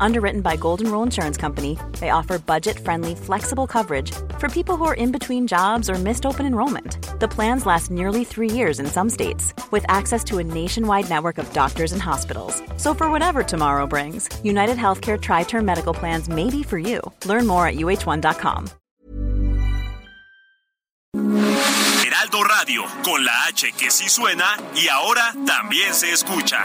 Underwritten by Golden Rule Insurance Company, they offer budget friendly, flexible coverage for people who are in between jobs or missed open enrollment. The plans last nearly three years in some states, with access to a nationwide network of doctors and hospitals. So, for whatever tomorrow brings, United Healthcare Tri Term Medical Plans may be for you. Learn more at uh1.com. Heraldo Radio, con la H que sí suena y ahora también se escucha.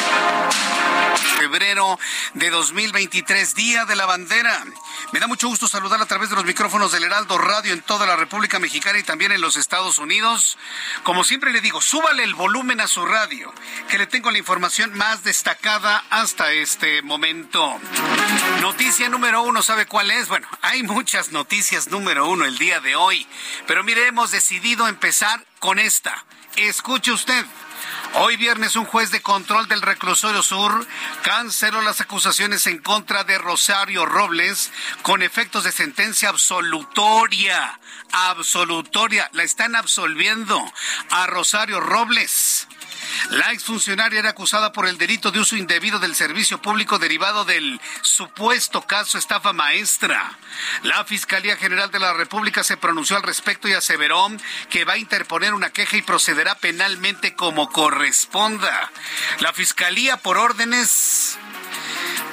Febrero de 2023, Día de la Bandera. Me da mucho gusto saludar a través de los micrófonos del Heraldo Radio en toda la República Mexicana y también en los Estados Unidos. Como siempre le digo, súbale el volumen a su radio, que le tengo la información más destacada hasta este momento. Noticia número uno, ¿sabe cuál es? Bueno, hay muchas noticias número uno el día de hoy, pero mire, hemos decidido empezar con esta. Escuche usted. Hoy viernes un juez de control del reclusorio sur canceló las acusaciones en contra de Rosario Robles con efectos de sentencia absolutoria. Absolutoria. La están absolviendo a Rosario Robles. La exfuncionaria era acusada por el delito de uso indebido del servicio público derivado del supuesto caso estafa maestra. La Fiscalía General de la República se pronunció al respecto y aseveró que va a interponer una queja y procederá penalmente como corresponda. La Fiscalía, por órdenes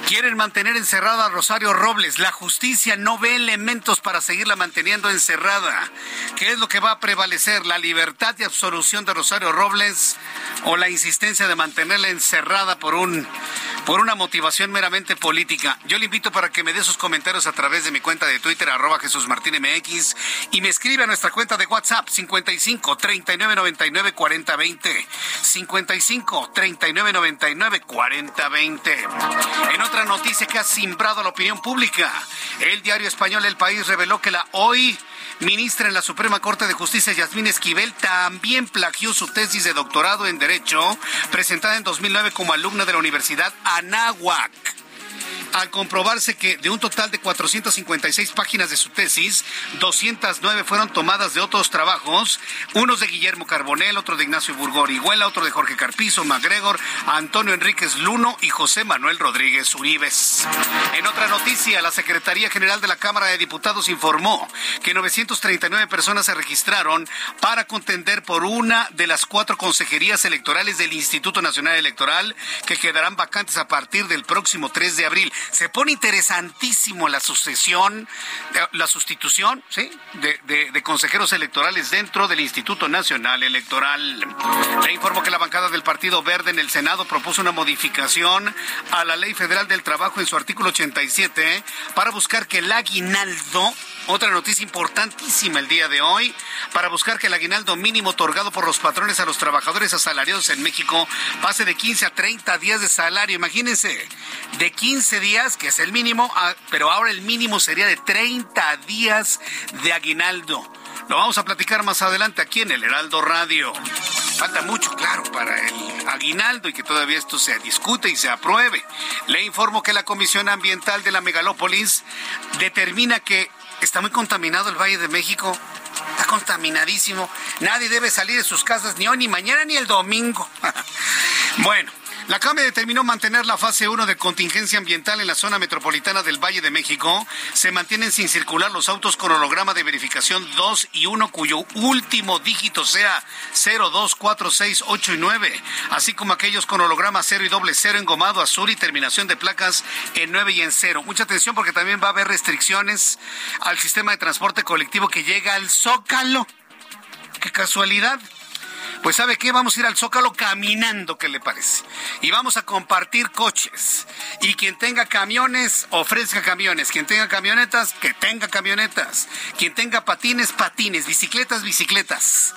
Quieren mantener encerrada a Rosario Robles. La justicia no ve elementos para seguirla manteniendo encerrada. ¿Qué es lo que va a prevalecer? ¿La libertad y absolución de Rosario Robles o la insistencia de mantenerla encerrada por un por una motivación meramente política? Yo le invito para que me dé sus comentarios a través de mi cuenta de Twitter, arroba Jesús Martín MX, y me escribe a nuestra cuenta de WhatsApp 55 39 99 40 20. 55 39 99 40 20. En otra noticia que ha simbrado la opinión pública. El diario español El País reveló que la hoy ministra en la Suprema Corte de Justicia, Yasmín Esquivel, también plagió su tesis de doctorado en Derecho, presentada en 2009 como alumna de la Universidad Anáhuac al comprobarse que de un total de 456 páginas de su tesis, 209 fueron tomadas de otros trabajos, unos de Guillermo Carbonel, otro de Ignacio Burgor Iguela, otro de Jorge Carpizo, MacGregor, Antonio Enríquez Luno y José Manuel Rodríguez Uribes. En otra noticia, la Secretaría General de la Cámara de Diputados informó que 939 personas se registraron para contender por una de las cuatro consejerías electorales del Instituto Nacional Electoral que quedarán vacantes a partir del próximo 3 de abril se pone interesantísimo la sucesión, eh, la sustitución, ¿sí? De, consejeros electorales dentro del Instituto Nacional Electoral. Le informo que la bancada del Partido Verde en el Senado propuso una modificación a la Ley Federal del Trabajo en su artículo 87 para buscar que el aguinaldo, otra noticia importantísima el día de hoy, para buscar que el aguinaldo mínimo otorgado por los patrones a los trabajadores asalariados en México pase de 15 a 30 días de salario. Imagínense, de 15 días que es el mínimo, pero ahora el mínimo sería de 30 días de aguinaldo. Lo vamos a platicar más adelante aquí en el Heraldo Radio. Falta mucho, claro, para el aguinaldo y que todavía esto se discute y se apruebe. Le informo que la Comisión Ambiental de la Megalópolis determina que está muy contaminado el Valle de México. Está contaminadísimo. Nadie debe salir de sus casas ni hoy, ni mañana, ni el domingo. bueno, la CAME determinó mantener la fase 1 de contingencia ambiental en la zona metropolitana del Valle de México. Se mantienen sin circular los autos con holograma de verificación 2 y 1 cuyo último dígito sea 0, 2, 4, 6, 8 y 9, así como aquellos con holograma 0 y doble 0 engomado azul y terminación de placas en 9 y en 0. Mucha atención porque también va a haber restricciones al sistema de transporte colectivo que llega al Zócalo. Qué casualidad. Pues sabe qué, vamos a ir al Zócalo caminando, ¿qué le parece? Y vamos a compartir coches. Y quien tenga camiones, ofrezca camiones. Quien tenga camionetas, que tenga camionetas. Quien tenga patines, patines. Bicicletas, bicicletas.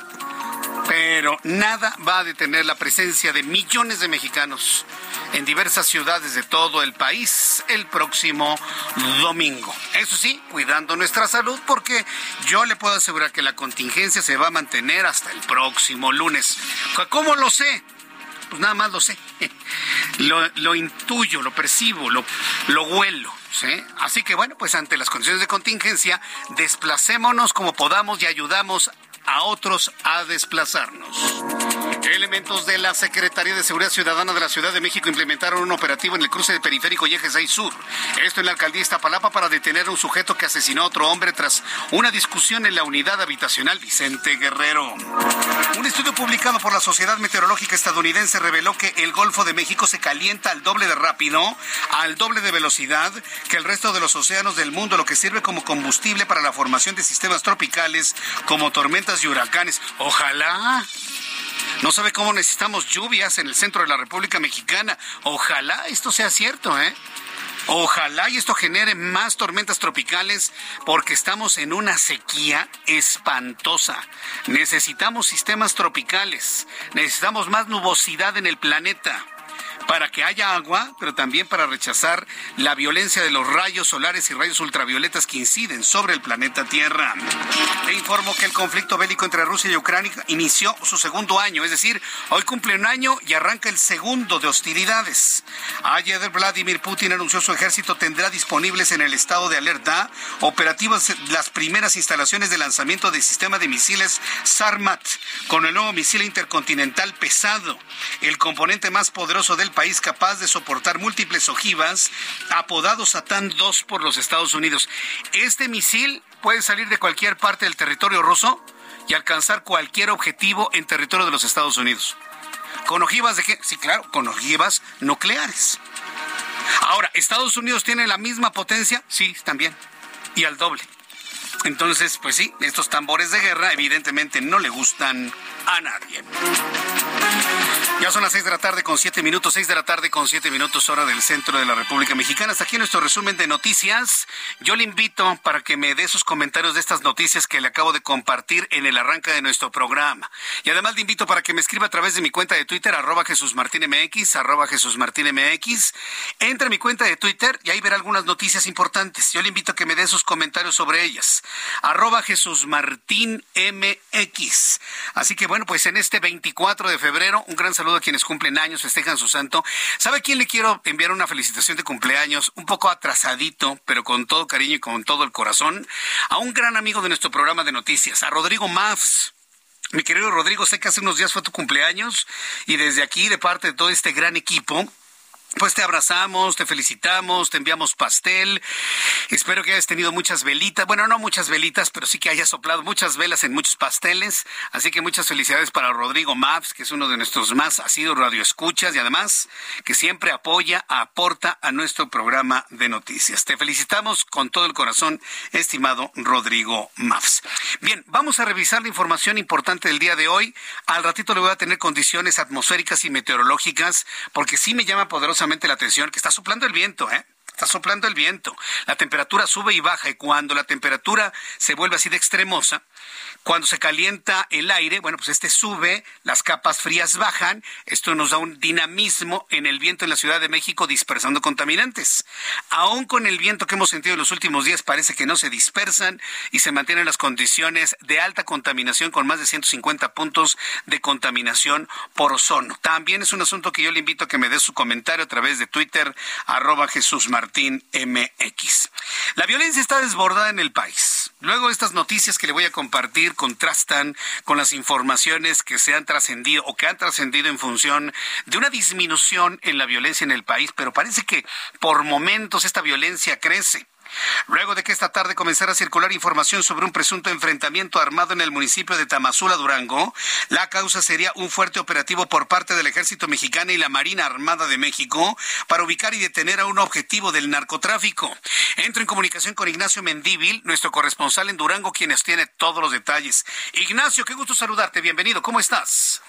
pero nada va a detener la presencia de millones de mexicanos en diversas ciudades de todo el país el próximo domingo. Eso sí, cuidando nuestra salud porque yo le puedo asegurar que la contingencia se va a mantener hasta el próximo lunes. ¿Cómo lo sé? Pues nada más lo sé. Lo, intuyo, lo percibo, lo, lo huelo. ¿sí? Así que bueno, pues ante las condiciones de contingencia, desplacémonos como podamos y ayudamos a otros a desplazarnos. Elementos de la Secretaría de Seguridad Ciudadana de la Ciudad de México implementaron un operativo en el cruce de Periférico y Eje 6 Sur. Esto en la alcaldía Iztapalapa para detener a un sujeto que asesinó a otro hombre tras una discusión en la unidad habitacional Vicente Guerrero. Un estudio publicado por la Sociedad Meteorológica Estadounidense reveló que el Golfo de México se calienta al doble de rápido, al doble de velocidad que el resto de los océanos del mundo, lo que sirve como combustible para la formación de sistemas tropicales como tormentas y huracanes. Ojalá no sabe cómo necesitamos lluvias en el centro de la República Mexicana. Ojalá esto sea cierto, ¿eh? Ojalá y esto genere más tormentas tropicales porque estamos en una sequía espantosa. Necesitamos sistemas tropicales, necesitamos más nubosidad en el planeta para que haya agua, pero también para rechazar la violencia de los rayos solares y rayos ultravioletas que inciden sobre el planeta Tierra. Le informo que el conflicto bélico entre Rusia y Ucrania inició su segundo año, es decir, hoy cumple un año y arranca el segundo de hostilidades. Ayer Vladimir Putin anunció su ejército tendrá disponibles en el estado de alerta operativas las primeras instalaciones de lanzamiento del sistema de misiles Sarmat con el nuevo misil intercontinental pesado, el componente más poderoso del país capaz de soportar múltiples ojivas, apodado Satán 2 por los Estados Unidos. Este misil puede salir de cualquier parte del territorio ruso y alcanzar cualquier objetivo en territorio de los Estados Unidos. ¿Con ojivas de qué? Sí, claro, con ojivas nucleares. Ahora, ¿Estados Unidos tiene la misma potencia? Sí, también. Y al doble. Entonces, pues sí, estos tambores de guerra evidentemente no le gustan a nadie. Ya son las seis de la tarde con siete minutos, seis de la tarde con siete minutos hora del centro de la República Mexicana. Hasta aquí nuestro resumen de noticias. Yo le invito para que me dé sus comentarios de estas noticias que le acabo de compartir en el arranque de nuestro programa. Y además le invito para que me escriba a través de mi cuenta de Twitter, arroba Jesús Martín MX, arroba Jesús Martín MX. Entre a mi cuenta de Twitter y ahí verá algunas noticias importantes. Yo le invito a que me dé sus comentarios sobre ellas. Arroba Jesús Martín MX. Así que bueno, pues en este 24 de febrero, un gran saludo a quienes cumplen años, festejan su santo. ¿Sabe a quién le quiero enviar una felicitación de cumpleaños? Un poco atrasadito, pero con todo cariño y con todo el corazón. A un gran amigo de nuestro programa de noticias, a Rodrigo Mafs. Mi querido Rodrigo, sé que hace unos días fue tu cumpleaños y desde aquí, de parte de todo este gran equipo, pues te abrazamos, te felicitamos, te enviamos pastel. Espero que hayas tenido muchas velitas. Bueno, no muchas velitas, pero sí que hayas soplado muchas velas en muchos pasteles. Así que muchas felicidades para Rodrigo Maps, que es uno de nuestros más asiduos radioescuchas y además que siempre apoya, aporta a nuestro programa de noticias. Te felicitamos con todo el corazón, estimado Rodrigo Maps. Bien, vamos a revisar la información importante del día de hoy. Al ratito le voy a tener condiciones atmosféricas y meteorológicas, porque sí me llama poderosa la atención que está soplando el viento, ¿eh? Está soplando el viento. La temperatura sube y baja y cuando la temperatura se vuelve así de extremosa, cuando se calienta el aire, bueno, pues este sube, las capas frías bajan, esto nos da un dinamismo en el viento en la Ciudad de México dispersando contaminantes. Aún con el viento que hemos sentido en los últimos días parece que no se dispersan y se mantienen las condiciones de alta contaminación con más de 150 puntos de contaminación por ozono. También es un asunto que yo le invito a que me dé su comentario a través de Twitter, arroba Jesús Martín MX. La violencia está desbordada en el país. Luego estas noticias que le voy a compartir contrastan con las informaciones que se han trascendido o que han trascendido en función de una disminución en la violencia en el país, pero parece que por momentos esta violencia crece. Luego de que esta tarde comenzara a circular información sobre un presunto enfrentamiento armado en el municipio de Tamazula, Durango, la causa sería un fuerte operativo por parte del Ejército Mexicano y la Marina Armada de México para ubicar y detener a un objetivo del narcotráfico. Entro en comunicación con Ignacio Mendíbil, nuestro corresponsal en Durango, quien tiene todos los detalles. Ignacio, qué gusto saludarte. Bienvenido. ¿Cómo estás?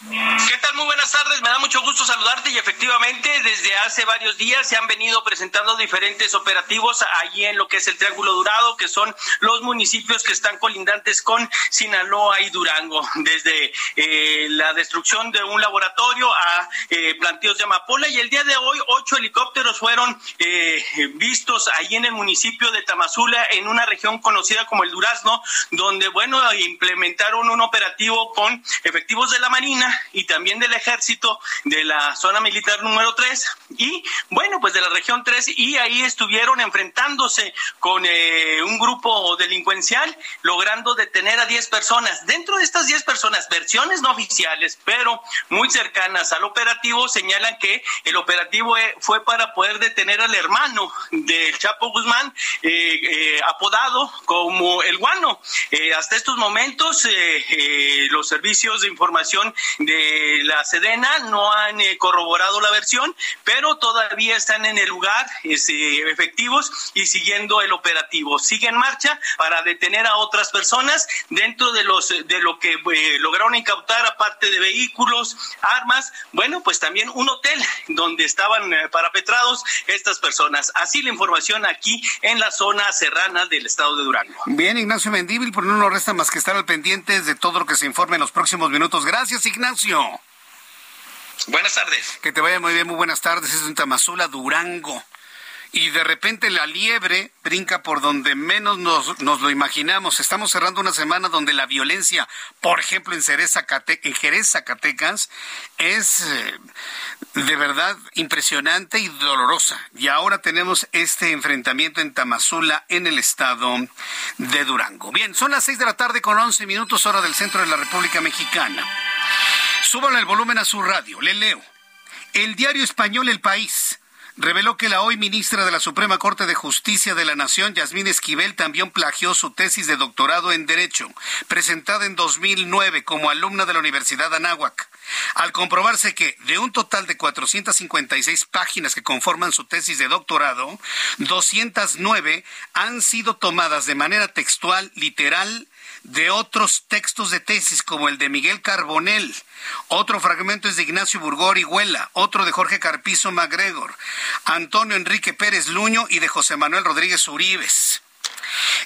¿Qué tal? Muy buenas tardes. Me da mucho gusto saludarte y efectivamente desde hace varios días se han venido presentando diferentes operativos allí en lo que es el Triángulo Dorado, que son los municipios que están colindantes con Sinaloa y Durango. Desde eh, la destrucción de un laboratorio a eh, de amapola y el día de hoy ocho helicópteros fueron eh, vistos allí en el municipio de Tamazula, en una región conocida como el Durazno, donde, bueno, implementaron un operativo con efectivos de la Marina y también del ejército de la zona militar número 3 y bueno, pues de la región 3 y ahí estuvieron enfrentándose con eh, un grupo delincuencial logrando detener a 10 personas. Dentro de estas 10 personas, versiones no oficiales, pero muy cercanas al operativo, señalan que el operativo eh, fue para poder detener al hermano del Chapo Guzmán, eh, apodado como el guano. hasta estos momentos, los servicios de información de la Sedena no han eh, corroborado la versión, pero todavía están en el lugar este, efectivos y siguiendo el operativo. Sigue en marcha para detener a otras personas dentro de los de lo que eh, lograron incautar aparte de vehículos, armas, bueno, pues también un hotel donde estaban eh, parapetrados estas personas. Así la información aquí en la zona serrana del estado de Durango. Bien, Ignacio Mendíbil, por no nos resta más que estar al pendiente de todo lo que se informe en los próximos minutos. Gracias, Ignacio. Buenas tardes. Que te vaya muy bien, muy buenas tardes. Es un Tamazula, Durango. Y de repente la liebre brinca por donde menos nos, lo imaginamos. Estamos cerrando una semana donde la violencia, por ejemplo, en, en Jerez, Zacatecas, es eh, de verdad impresionante y dolorosa. Y ahora tenemos este enfrentamiento en Tamazula, en el estado de Durango. Bien, son las seis de la tarde con once minutos hora del centro de la República Mexicana. Súbalo el volumen a su radio. Le leo. El diario español El País reveló que la hoy ministra de la Suprema Corte de Justicia de la Nación, Yasmín Esquivel, también plagió su tesis de doctorado en Derecho, presentada en 2009 como alumna de la Universidad Anáhuac. Al comprobarse que de un total de 456 páginas que conforman su tesis de doctorado, 209 han sido tomadas de manera textual, literal, de otros textos de tesis como el de Miguel Carbonell, otro fragmento es de Ignacio Burgor Huela, otro de Jorge Carpizo MacGregor, Antonio Enrique Pérez Luño y de José Manuel Rodríguez Uribes.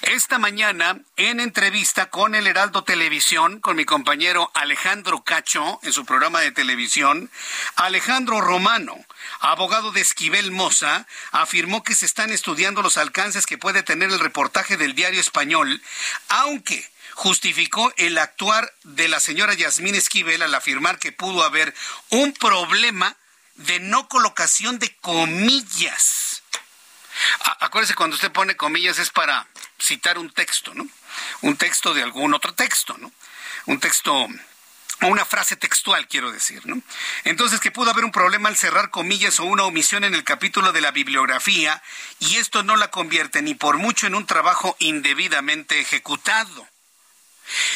Esta mañana, en entrevista con el Heraldo Televisión, con mi compañero Alejandro Cacho, en su programa de televisión, Alejandro Romano, abogado de Esquivel Moza, afirmó que se están estudiando los alcances que puede tener el reportaje del diario español, aunque justificó el actuar de la señora Yasmín Esquivel al afirmar que pudo haber un problema de no colocación de comillas. Acuérdese, cuando usted pone comillas es para citar un texto, ¿no? Un texto de algún otro texto, ¿no? Un texto una frase textual, quiero decir, ¿no? Entonces, que pudo haber un problema al cerrar comillas o una omisión en el capítulo de la bibliografía, y esto no la convierte ni por mucho en un trabajo indebidamente ejecutado.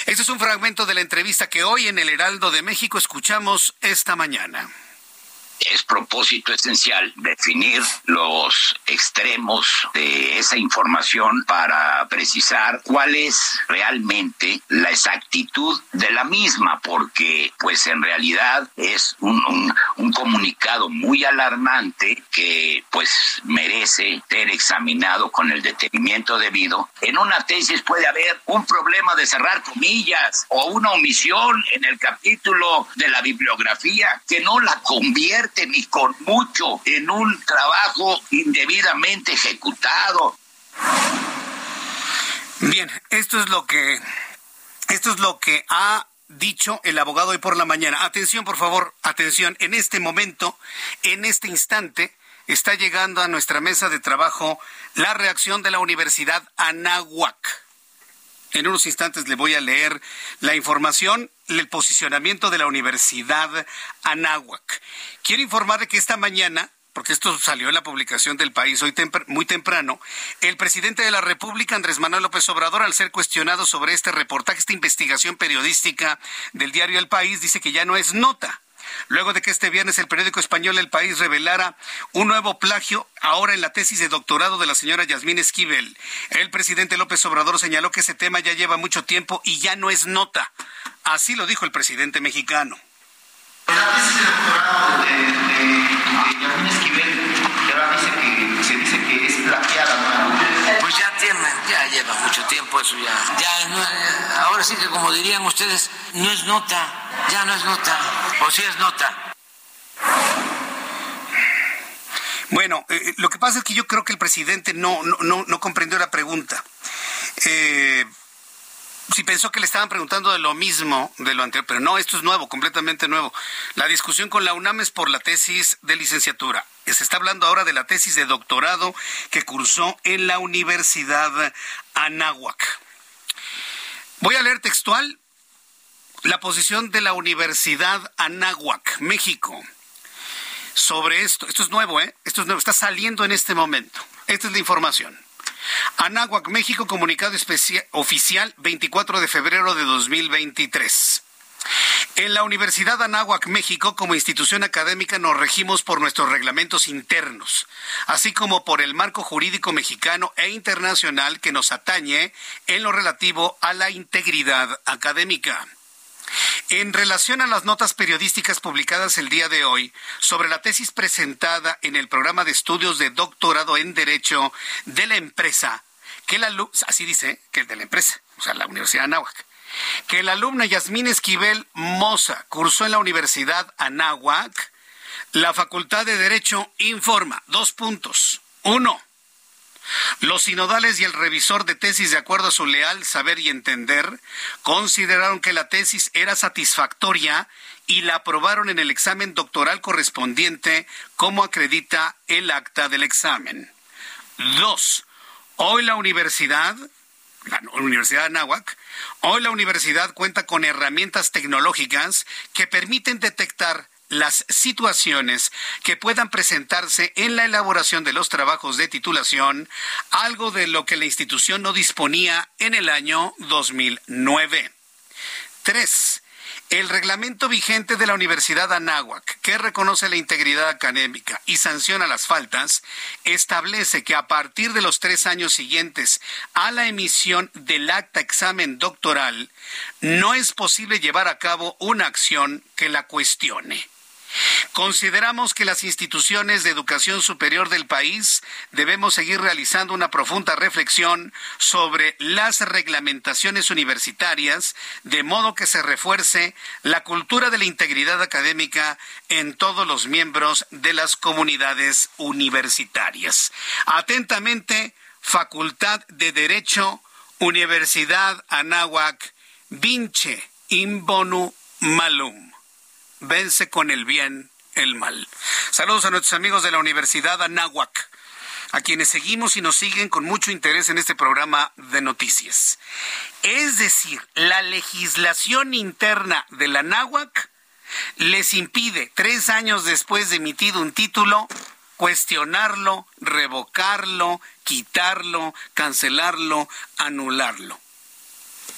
Este es un fragmento de la entrevista que hoy en el Heraldo de México escuchamos esta mañana es propósito esencial definir los extremos de esa información para precisar cuál es realmente la exactitud de la misma, porque pues en realidad es un, comunicado muy alarmante que pues merece ser examinado con el detenimiento debido. En una tesis puede haber un problema de cerrar comillas o una omisión en el capítulo de la bibliografía que no la convierte ni con mucho en un trabajo indebidamente ejecutado. Bien, esto es lo que esto es lo que ha dicho el abogado hoy por la mañana. Atención, por favor, atención. En este momento, en este instante, está llegando a nuestra mesa de trabajo la reacción de la Universidad Anáhuac. En unos instantes le voy a leer la información, el posicionamiento de la Universidad Anáhuac. Quiero informarle que esta mañana porque esto salió en la publicación del país hoy muy temprano, el presidente de la República, Andrés Manuel López Obrador, al ser cuestionado sobre este reportaje, esta investigación periodística del diario El País, dice que ya no es nota luego de que este viernes el periódico español El País revelara un nuevo plagio ahora en la tesis de doctorado de la señora Yasmín Esquivel. El presidente López Obrador señaló que ese tema ya lleva mucho tiempo y ya no es nota. Así lo dijo el presidente mexicano. La tesis de doctorado de, tiene, ya lleva mucho tiempo eso ya. Ya no, ahora sí que como dirían ustedes, no es nota, ya no es nota, o sí es nota. Bueno, eh, lo que pasa es que yo creo que el presidente no, no, no, comprendió la pregunta. Eh, si pensó que le estaban preguntando de lo mismo de lo anterior, pero no, esto es nuevo, completamente nuevo. La discusión con la UNAM es por la tesis de licenciatura. Se está hablando ahora de la tesis de doctorado que cursó en la Universidad Anáhuac. Voy a leer textual la posición de la Universidad Anáhuac, México, sobre esto. Esto es nuevo, ¿eh? Esto es nuevo, está saliendo en este momento. Esta es la información. Anáhuac, México, comunicado especial, oficial 24 de febrero de 2023. En la Universidad Anáhuac, México, como institución académica nos regimos por nuestros reglamentos internos, así como por el marco jurídico mexicano e internacional que nos atañe en lo relativo a la integridad académica. En relación a las notas periodísticas publicadas el día de hoy sobre la tesis presentada en el programa de estudios de doctorado en Derecho de la empresa, que la así dice, que el de la empresa, o sea, la Universidad Anáhuac, que la alumna Yasmín Esquivel Moza cursó en la Universidad Anáhuac, la Facultad de Derecho informa dos puntos. Uno, los sinodales y el revisor de tesis, de acuerdo a su leal saber y entender, consideraron que la tesis era satisfactoria y la aprobaron en el examen doctoral correspondiente, como acredita el acta del examen. Dos, hoy la universidad, la Universidad de Anáhuac, hoy la universidad cuenta con herramientas tecnológicas que permiten detectar las situaciones que puedan presentarse en la elaboración de los trabajos de titulación, algo de lo que la institución no disponía en el año 2009. Tres, el reglamento vigente de la Universidad Anáhuac, que reconoce la integridad académica y sanciona las faltas, establece que a partir de los tres años siguientes a la emisión del acta examen doctoral, no es posible llevar a cabo una acción que la cuestione. Consideramos que las instituciones de educación superior del país debemos seguir realizando una profunda reflexión sobre las reglamentaciones universitarias, de modo que se refuerce la cultura de la integridad académica en todos los miembros de las comunidades universitarias. Atentamente, Facultad de Derecho, Universidad Anáhuac, Vinche, Imbonu Malum vence con el bien el mal. Saludos a nuestros amigos de la Universidad Anáhuac, a quienes seguimos y nos siguen con mucho interés en este programa de noticias. Es decir, la legislación interna de la Anáhuac les impide, tres años después de emitido un título, cuestionarlo, revocarlo, quitarlo, cancelarlo, anularlo.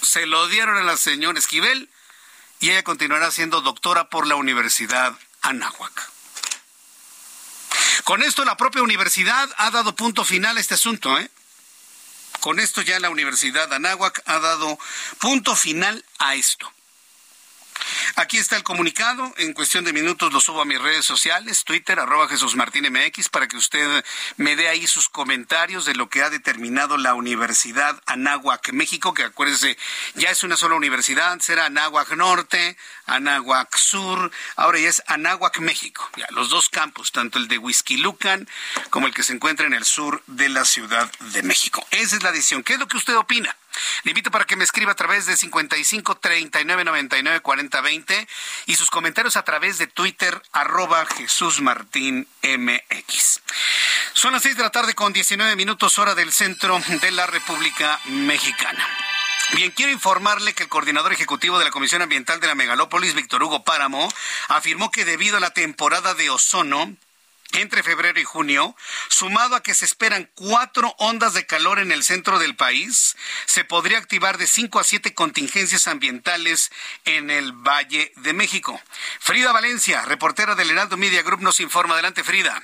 Se lo dieron a la señora Esquivel y ella continuará siendo doctora por la Universidad Anáhuac. Con esto la propia universidad ha dado punto final a este asunto. ¿eh? Con esto ya la Universidad Anáhuac ha dado punto final a esto. Aquí está el comunicado. En cuestión de minutos lo subo a mis redes sociales, Twitter, arroba Jesús Martín MX, para que usted me dé ahí sus comentarios de lo que ha determinado la Universidad Anáhuac México, que acuérdese, ya es una sola universidad, será Anáhuac Norte, Anáhuac Sur, ahora ya es Anáhuac México. Ya, los dos campus, tanto el de Huizquilucan como el que se encuentra en el sur de la Ciudad de México. Esa es la decisión. ¿Qué es lo que usted opina? Le invito para que me escriba a través de 55 39 99 40 20 y sus comentarios a través de Twitter arroba Jesús Martín MX. Son las 6 de la tarde con 19 minutos hora del centro de la República Mexicana. Bien, quiero informarle que el coordinador ejecutivo de la Comisión Ambiental de la Megalópolis, Víctor Hugo Páramo, afirmó que debido a la temporada de ozono, entre febrero y junio, sumado a que se esperan cuatro ondas de calor en el centro del país, se podría activar de cinco a siete contingencias ambientales en el Valle de México. Frida Valencia, reportera del Heraldo Media Group, nos informa. Adelante, Frida.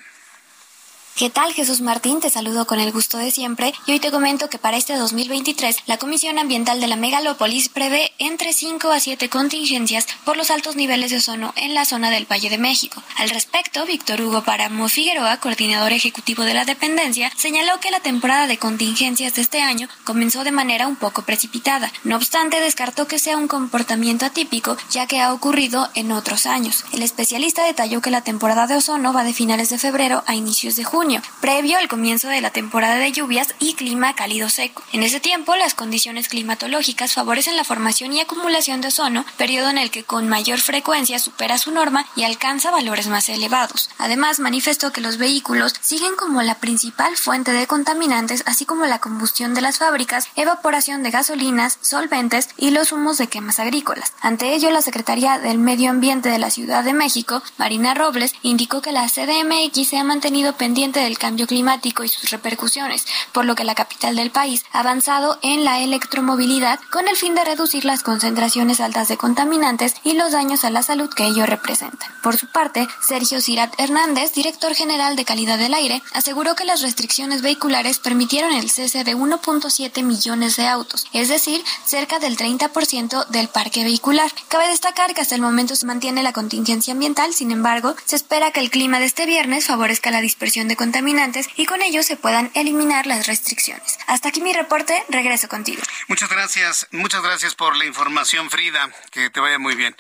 ¿Qué tal Jesús Martín? Te saludo con el gusto de siempre y hoy te comento que para este 2023 la Comisión Ambiental de la Megalópolis prevé entre 5 a 7 contingencias por los altos niveles de ozono en la zona del Valle de México. Al respecto, Víctor Hugo Paramo Figueroa, coordinador ejecutivo de la dependencia, señaló que la temporada de contingencias de este año comenzó de manera un poco precipitada. No obstante, descartó que sea un comportamiento atípico ya que ha ocurrido en otros años. El especialista detalló que la temporada de ozono va de finales de febrero a inicios de junio previo al comienzo de la temporada de lluvias y clima cálido seco. En ese tiempo, las condiciones climatológicas favorecen la formación y acumulación de ozono, periodo en el que con mayor frecuencia supera su norma y alcanza valores más elevados. Además, manifestó que los vehículos siguen como la principal fuente de contaminantes, así como la combustión de las fábricas, evaporación de gasolinas, solventes y los humos de quemas agrícolas. Ante ello, la Secretaría del Medio Ambiente de la Ciudad de México, Marina Robles, indicó que la CDMX se ha mantenido pendiente del cambio climático y sus repercusiones, por lo que la capital del país ha avanzado en la electromovilidad con el fin de reducir las concentraciones altas de contaminantes y los daños a la salud que ello representa. Por su parte, Sergio Cirat Hernández, director general de calidad del aire, aseguró que las restricciones vehiculares permitieron el cese de 1.7 millones de autos, es decir, cerca del 30% del parque vehicular. Cabe destacar que hasta el momento se mantiene la contingencia ambiental, sin embargo, se espera que el clima de este viernes favorezca la dispersión de contaminantes y con ello se puedan eliminar las restricciones. Hasta aquí mi reporte, regreso contigo. Muchas gracias, muchas gracias por la información, Frida, que te vaya muy bien.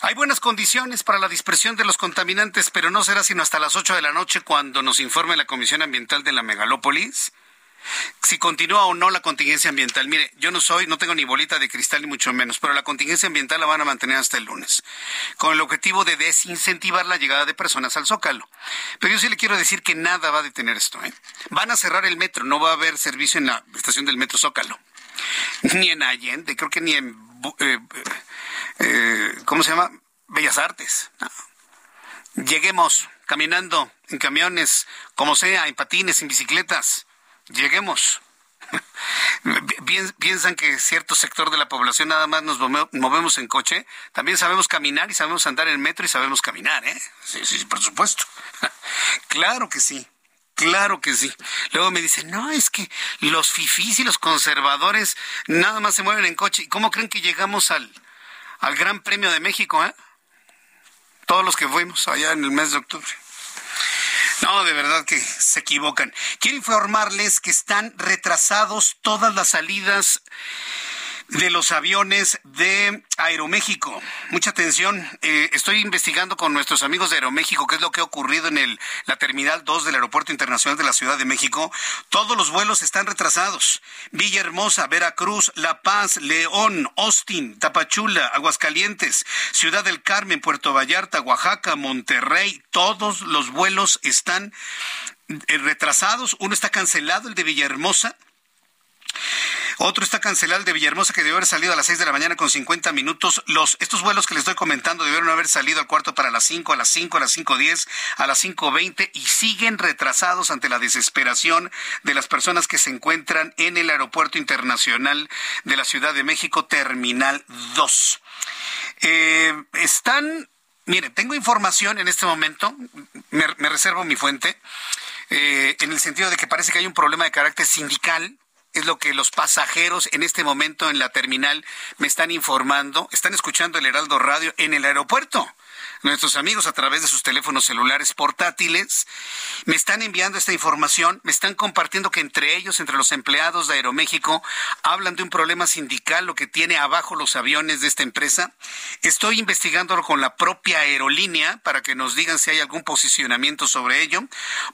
Hay buenas condiciones para la dispersión de los contaminantes, pero no será sino hasta las 8 de la noche cuando nos informe la Comisión Ambiental de la Megalópolis si continúa o no la contingencia ambiental. Mire, yo no soy, no tengo ni bolita de cristal ni mucho menos, pero la contingencia ambiental la van a mantener hasta el lunes, con el objetivo de desincentivar la llegada de personas al Zócalo. Pero yo sí le quiero decir que nada va a detener esto. ¿eh? Van a cerrar el metro, no va a haber servicio en la estación del metro Zócalo, ni en Allende, creo que ni en, eh, eh, ¿cómo se llama? Bellas Artes. Lleguemos caminando en camiones, como sea, en patines, en bicicletas lleguemos. Piensan que cierto sector de la población nada más nos movemos en coche. También sabemos caminar y sabemos andar en metro y sabemos caminar, ¿eh? Sí, sí, por supuesto. claro que sí. Claro que sí. Luego me dicen, no, es que los fifís y los conservadores nada más se mueven en coche. ¿Y cómo creen que llegamos al, al Gran Premio de México, eh? Todos los que fuimos allá en el mes de octubre. No, de verdad que se equivocan. Quiero informarles que están retrasados todas las salidas de los aviones de Aeroméxico. Mucha atención. Eh, estoy investigando con nuestros amigos de Aeroméxico qué es lo que ha ocurrido en el, la Terminal 2 del Aeropuerto Internacional de la Ciudad de México. Todos los vuelos están retrasados. Villahermosa, Veracruz, La Paz, León, Austin, Tapachula, Aguascalientes, Ciudad del Carmen, Puerto Vallarta, Oaxaca, Monterrey. Todos los vuelos están eh, retrasados. Uno está cancelado, el de Villahermosa otro está cancelado el de Villahermosa que debió haber salido a las 6 de la mañana con 50 minutos. Los, estos vuelos que les estoy comentando debieron haber salido al cuarto para las 5, a las 5, a las 5.10, a las 5.20 y siguen retrasados ante la desesperación de las personas que se encuentran en el Aeropuerto Internacional de la Ciudad de México, Terminal 2. Eh, están, mire, tengo información en este momento, me, reservo mi fuente, eh, en el sentido de que parece que hay un problema de carácter sindical es lo que los pasajeros en este momento en la terminal me están informando. Están escuchando el Heraldo Radio en el aeropuerto. Nuestros amigos a través de sus teléfonos celulares portátiles me están enviando esta información, me están compartiendo que entre ellos, entre los empleados de Aeroméxico, hablan de un problema sindical, lo que tiene abajo los aviones de esta empresa. Estoy investigándolo con la propia aerolínea para que nos digan si hay algún posicionamiento sobre ello.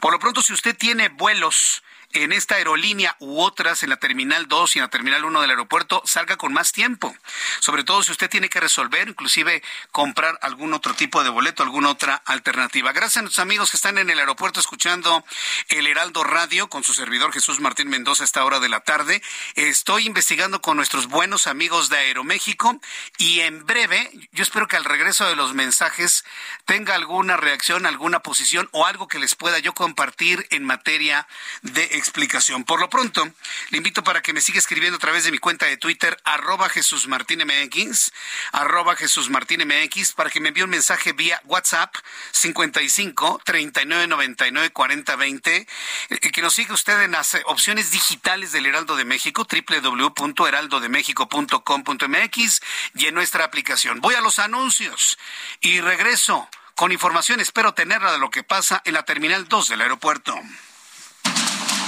Por lo pronto, si usted tiene vuelos en esta aerolínea u otras en la Terminal 2 y en la Terminal 1 del aeropuerto salga con más tiempo. Sobre todo si usted tiene que resolver, inclusive comprar algún otro tipo de boleto, alguna otra alternativa. Gracias a nuestros amigos que están en el aeropuerto escuchando el Heraldo Radio con su servidor Jesús Martín Mendoza a esta hora de la tarde. Estoy investigando con nuestros buenos amigos de Aeroméxico y en breve, yo espero que al regreso de los mensajes tenga alguna reacción, alguna posición o algo que les pueda yo compartir en materia de explicación. Por lo pronto, le invito para que me siga escribiendo a través de mi cuenta de Twitter, arroba Jesús Martín MX, arroba Jesús Martín MX, para que me envíe un mensaje vía WhatsApp 55 39 99 40 20, que nos siga usted en las opciones digitales del Heraldo de México, www.heraldodemexico.com.mx y en nuestra aplicación. Voy a los anuncios y regreso con información, espero tenerla de lo que pasa en la Terminal 2 del aeropuerto.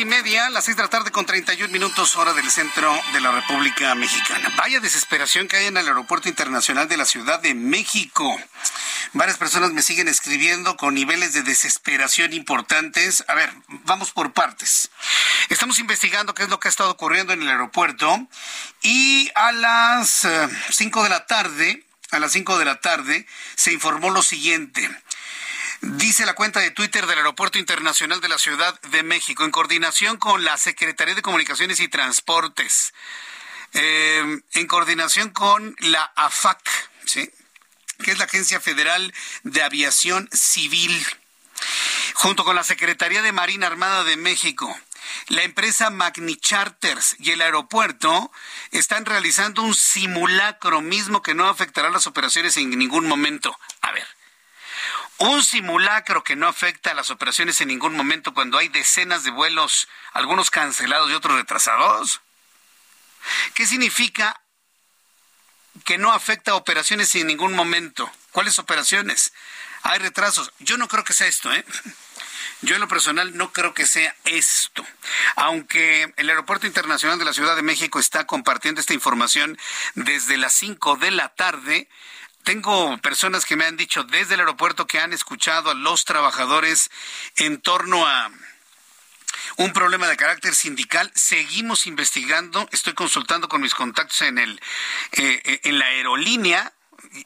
y media, las seis de la tarde con 31 minutos hora del centro de la República Mexicana. Vaya desesperación que hay en el Aeropuerto Internacional de la Ciudad de México. Varias personas me siguen escribiendo con niveles de desesperación importantes. A ver, vamos por partes. Estamos investigando qué es lo que ha estado ocurriendo en el aeropuerto y a las 5 de la tarde, a las 5 de la tarde, se informó lo siguiente. Dice la cuenta de Twitter del Aeropuerto Internacional de la Ciudad de México, en coordinación con la Secretaría de Comunicaciones y Transportes, eh, en coordinación con la AFAC, ¿sí? que es la Agencia Federal de Aviación Civil, junto con la Secretaría de Marina Armada de México. La empresa Magni Charters y el aeropuerto están realizando un simulacro mismo que no afectará las operaciones en ningún momento. A ver, un simulacro que no afecta a las operaciones en ningún momento cuando hay decenas de vuelos, algunos cancelados y otros retrasados. ¿Qué significa que no afecta a operaciones en ningún momento? ¿Cuáles operaciones? Hay retrasos. Yo no creo que sea esto, ¿eh? Yo en lo personal no creo que sea esto. Aunque el Aeropuerto Internacional de la Ciudad de México está compartiendo esta información desde las 5 de la tarde, tengo personas que me han dicho desde el aeropuerto que han escuchado a los trabajadores en torno a un problema de carácter sindical. Seguimos investigando. Estoy consultando con mis contactos en el eh, en la aerolínea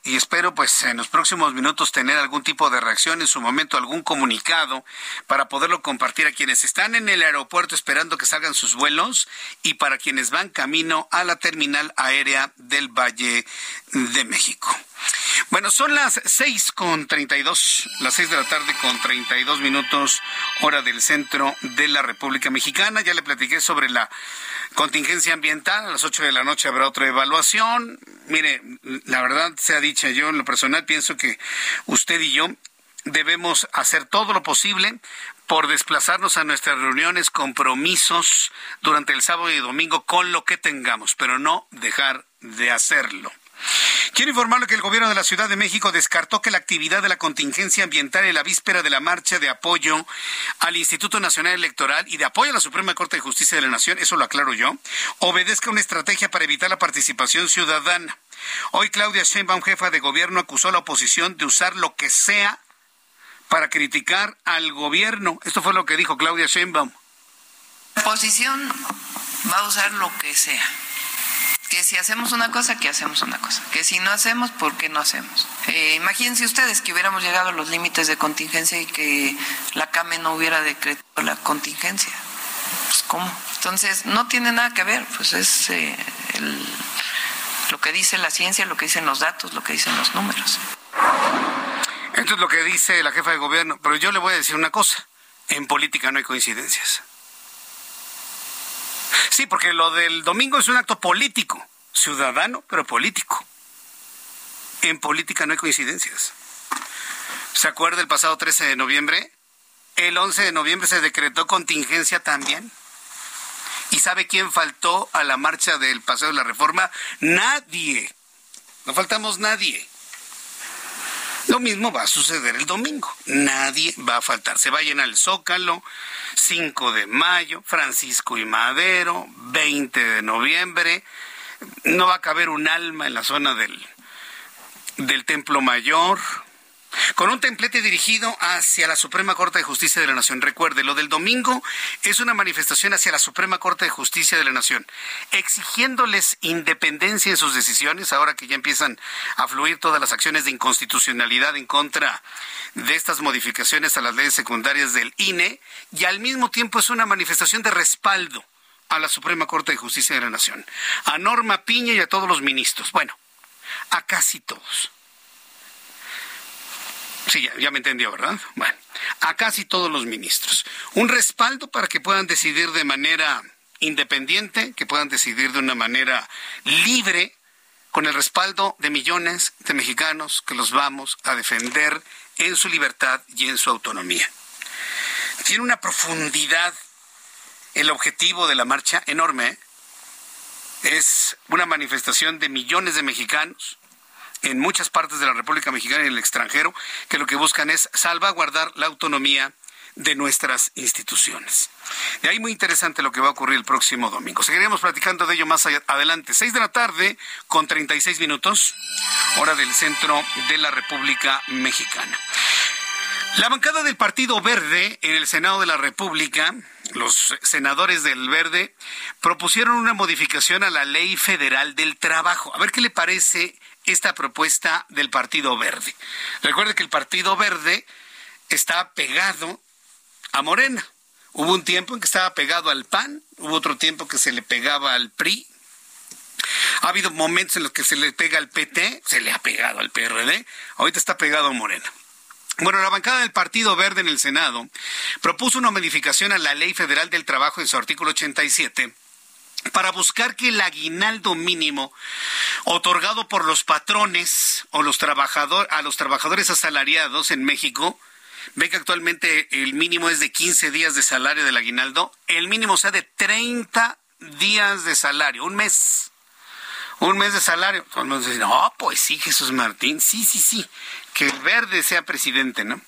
y espero pues en los próximos minutos tener algún tipo de reacción, en su momento algún comunicado para poderlo compartir a quienes están en el aeropuerto esperando que salgan sus vuelos y para quienes van camino a la terminal aérea del Valle de México. Bueno, son las seis con treinta y dos, las seis de la tarde con treinta y dos minutos, hora del centro de la República Mexicana. Ya le platiqué sobre la contingencia ambiental. A las ocho de la noche habrá otra evaluación. Mire, la verdad sea dicha, yo en lo personal pienso que usted y yo debemos hacer todo lo posible por desplazarnos a nuestras reuniones, compromisos durante el sábado y domingo con lo que tengamos, pero no dejar de hacerlo. Quiero informarle que el gobierno de la Ciudad de México descartó que la actividad de la contingencia ambiental en la víspera de la marcha de apoyo al Instituto Nacional Electoral y de apoyo a la Suprema Corte de Justicia de la Nación, eso lo aclaro yo, obedezca una estrategia para evitar la participación ciudadana. Hoy Claudia Sheinbaum, jefa de gobierno, acusó a la oposición de usar lo que sea para criticar al gobierno. Esto fue lo que dijo Claudia Sheinbaum. La oposición va a usar lo que sea que si hacemos una cosa, que hacemos una cosa, que si no hacemos, ¿por qué no hacemos? Eh, imagínense ustedes que hubiéramos llegado a los límites de contingencia y que la CAME no hubiera decretado la contingencia. Pues ¿cómo? Entonces, no tiene nada que ver, pues es eh, lo que dice la ciencia, lo que dicen los datos, lo que dicen los números. Esto es lo que dice la jefa de gobierno, pero yo le voy a decir una cosa, en política no hay coincidencias. Sí, porque lo del domingo es un acto político, ciudadano, pero político. En política no hay coincidencias. ¿Se acuerda el pasado 13 de noviembre? El 11 de noviembre se decretó contingencia también. ¿Y sabe quién faltó a la marcha del Paseo de la Reforma? Nadie. No faltamos nadie. Lo mismo va a suceder el domingo. Nadie va a faltar. Se va a llenar el Zócalo, 5 de mayo, Francisco y Madero, 20 de noviembre. No va a caber un alma en la zona del, del Templo Mayor con un templete dirigido hacia la Suprema Corte de Justicia de la Nación. Recuerde, lo del domingo es una manifestación hacia la Suprema Corte de Justicia de la Nación, exigiéndoles independencia en sus decisiones, ahora que ya empiezan a fluir todas las acciones de inconstitucionalidad en contra de estas modificaciones a las leyes secundarias del INE, y al mismo tiempo es una manifestación de respaldo a la Suprema Corte de Justicia de la Nación, a Norma Piña y a todos los ministros. Bueno, a casi todos. Sí, ya, me entendió, ¿verdad? Bueno, a casi todos los ministros. Un respaldo para que puedan decidir de manera independiente, que puedan decidir de una manera libre, con el respaldo de millones de mexicanos que los vamos a defender en su libertad y en su autonomía. Tiene una profundidad el objetivo de la marcha enorme. Es una manifestación de millones de mexicanos en muchas partes de la República Mexicana y en el extranjero que lo que buscan es salvaguardar la autonomía de nuestras instituciones. De ahí muy interesante lo que va a ocurrir el próximo domingo. Seguiremos platicando de ello más adelante. Seis de la tarde con 36 minutos, hora del centro de la República Mexicana. La bancada del Partido Verde en el Senado de la República, los senadores del Verde, propusieron una modificación a la Ley Federal del Trabajo. A ver qué le parece esta propuesta del Partido Verde. Recuerde que el Partido Verde está pegado a Morena. Hubo un tiempo en que estaba pegado al PAN, hubo otro tiempo que se le pegaba al PRI. Ha habido momentos en los que se le pega al PT, se le ha pegado al PRD, ahorita está pegado a Morena. Bueno, la bancada del Partido Verde en el Senado propuso una modificación a la Ley Federal del Trabajo en su artículo 87 para buscar que el aguinaldo mínimo otorgado por los patrones o los trabajadores a los trabajadores asalariados en México ve que actualmente el mínimo es de 15 días de salario del aguinaldo, el mínimo sea de 30 días de salario, un mes. Un mes de salario. No, pues sí, Jesús Martín, sí, sí, sí, que el verde sea presidente, ¿no?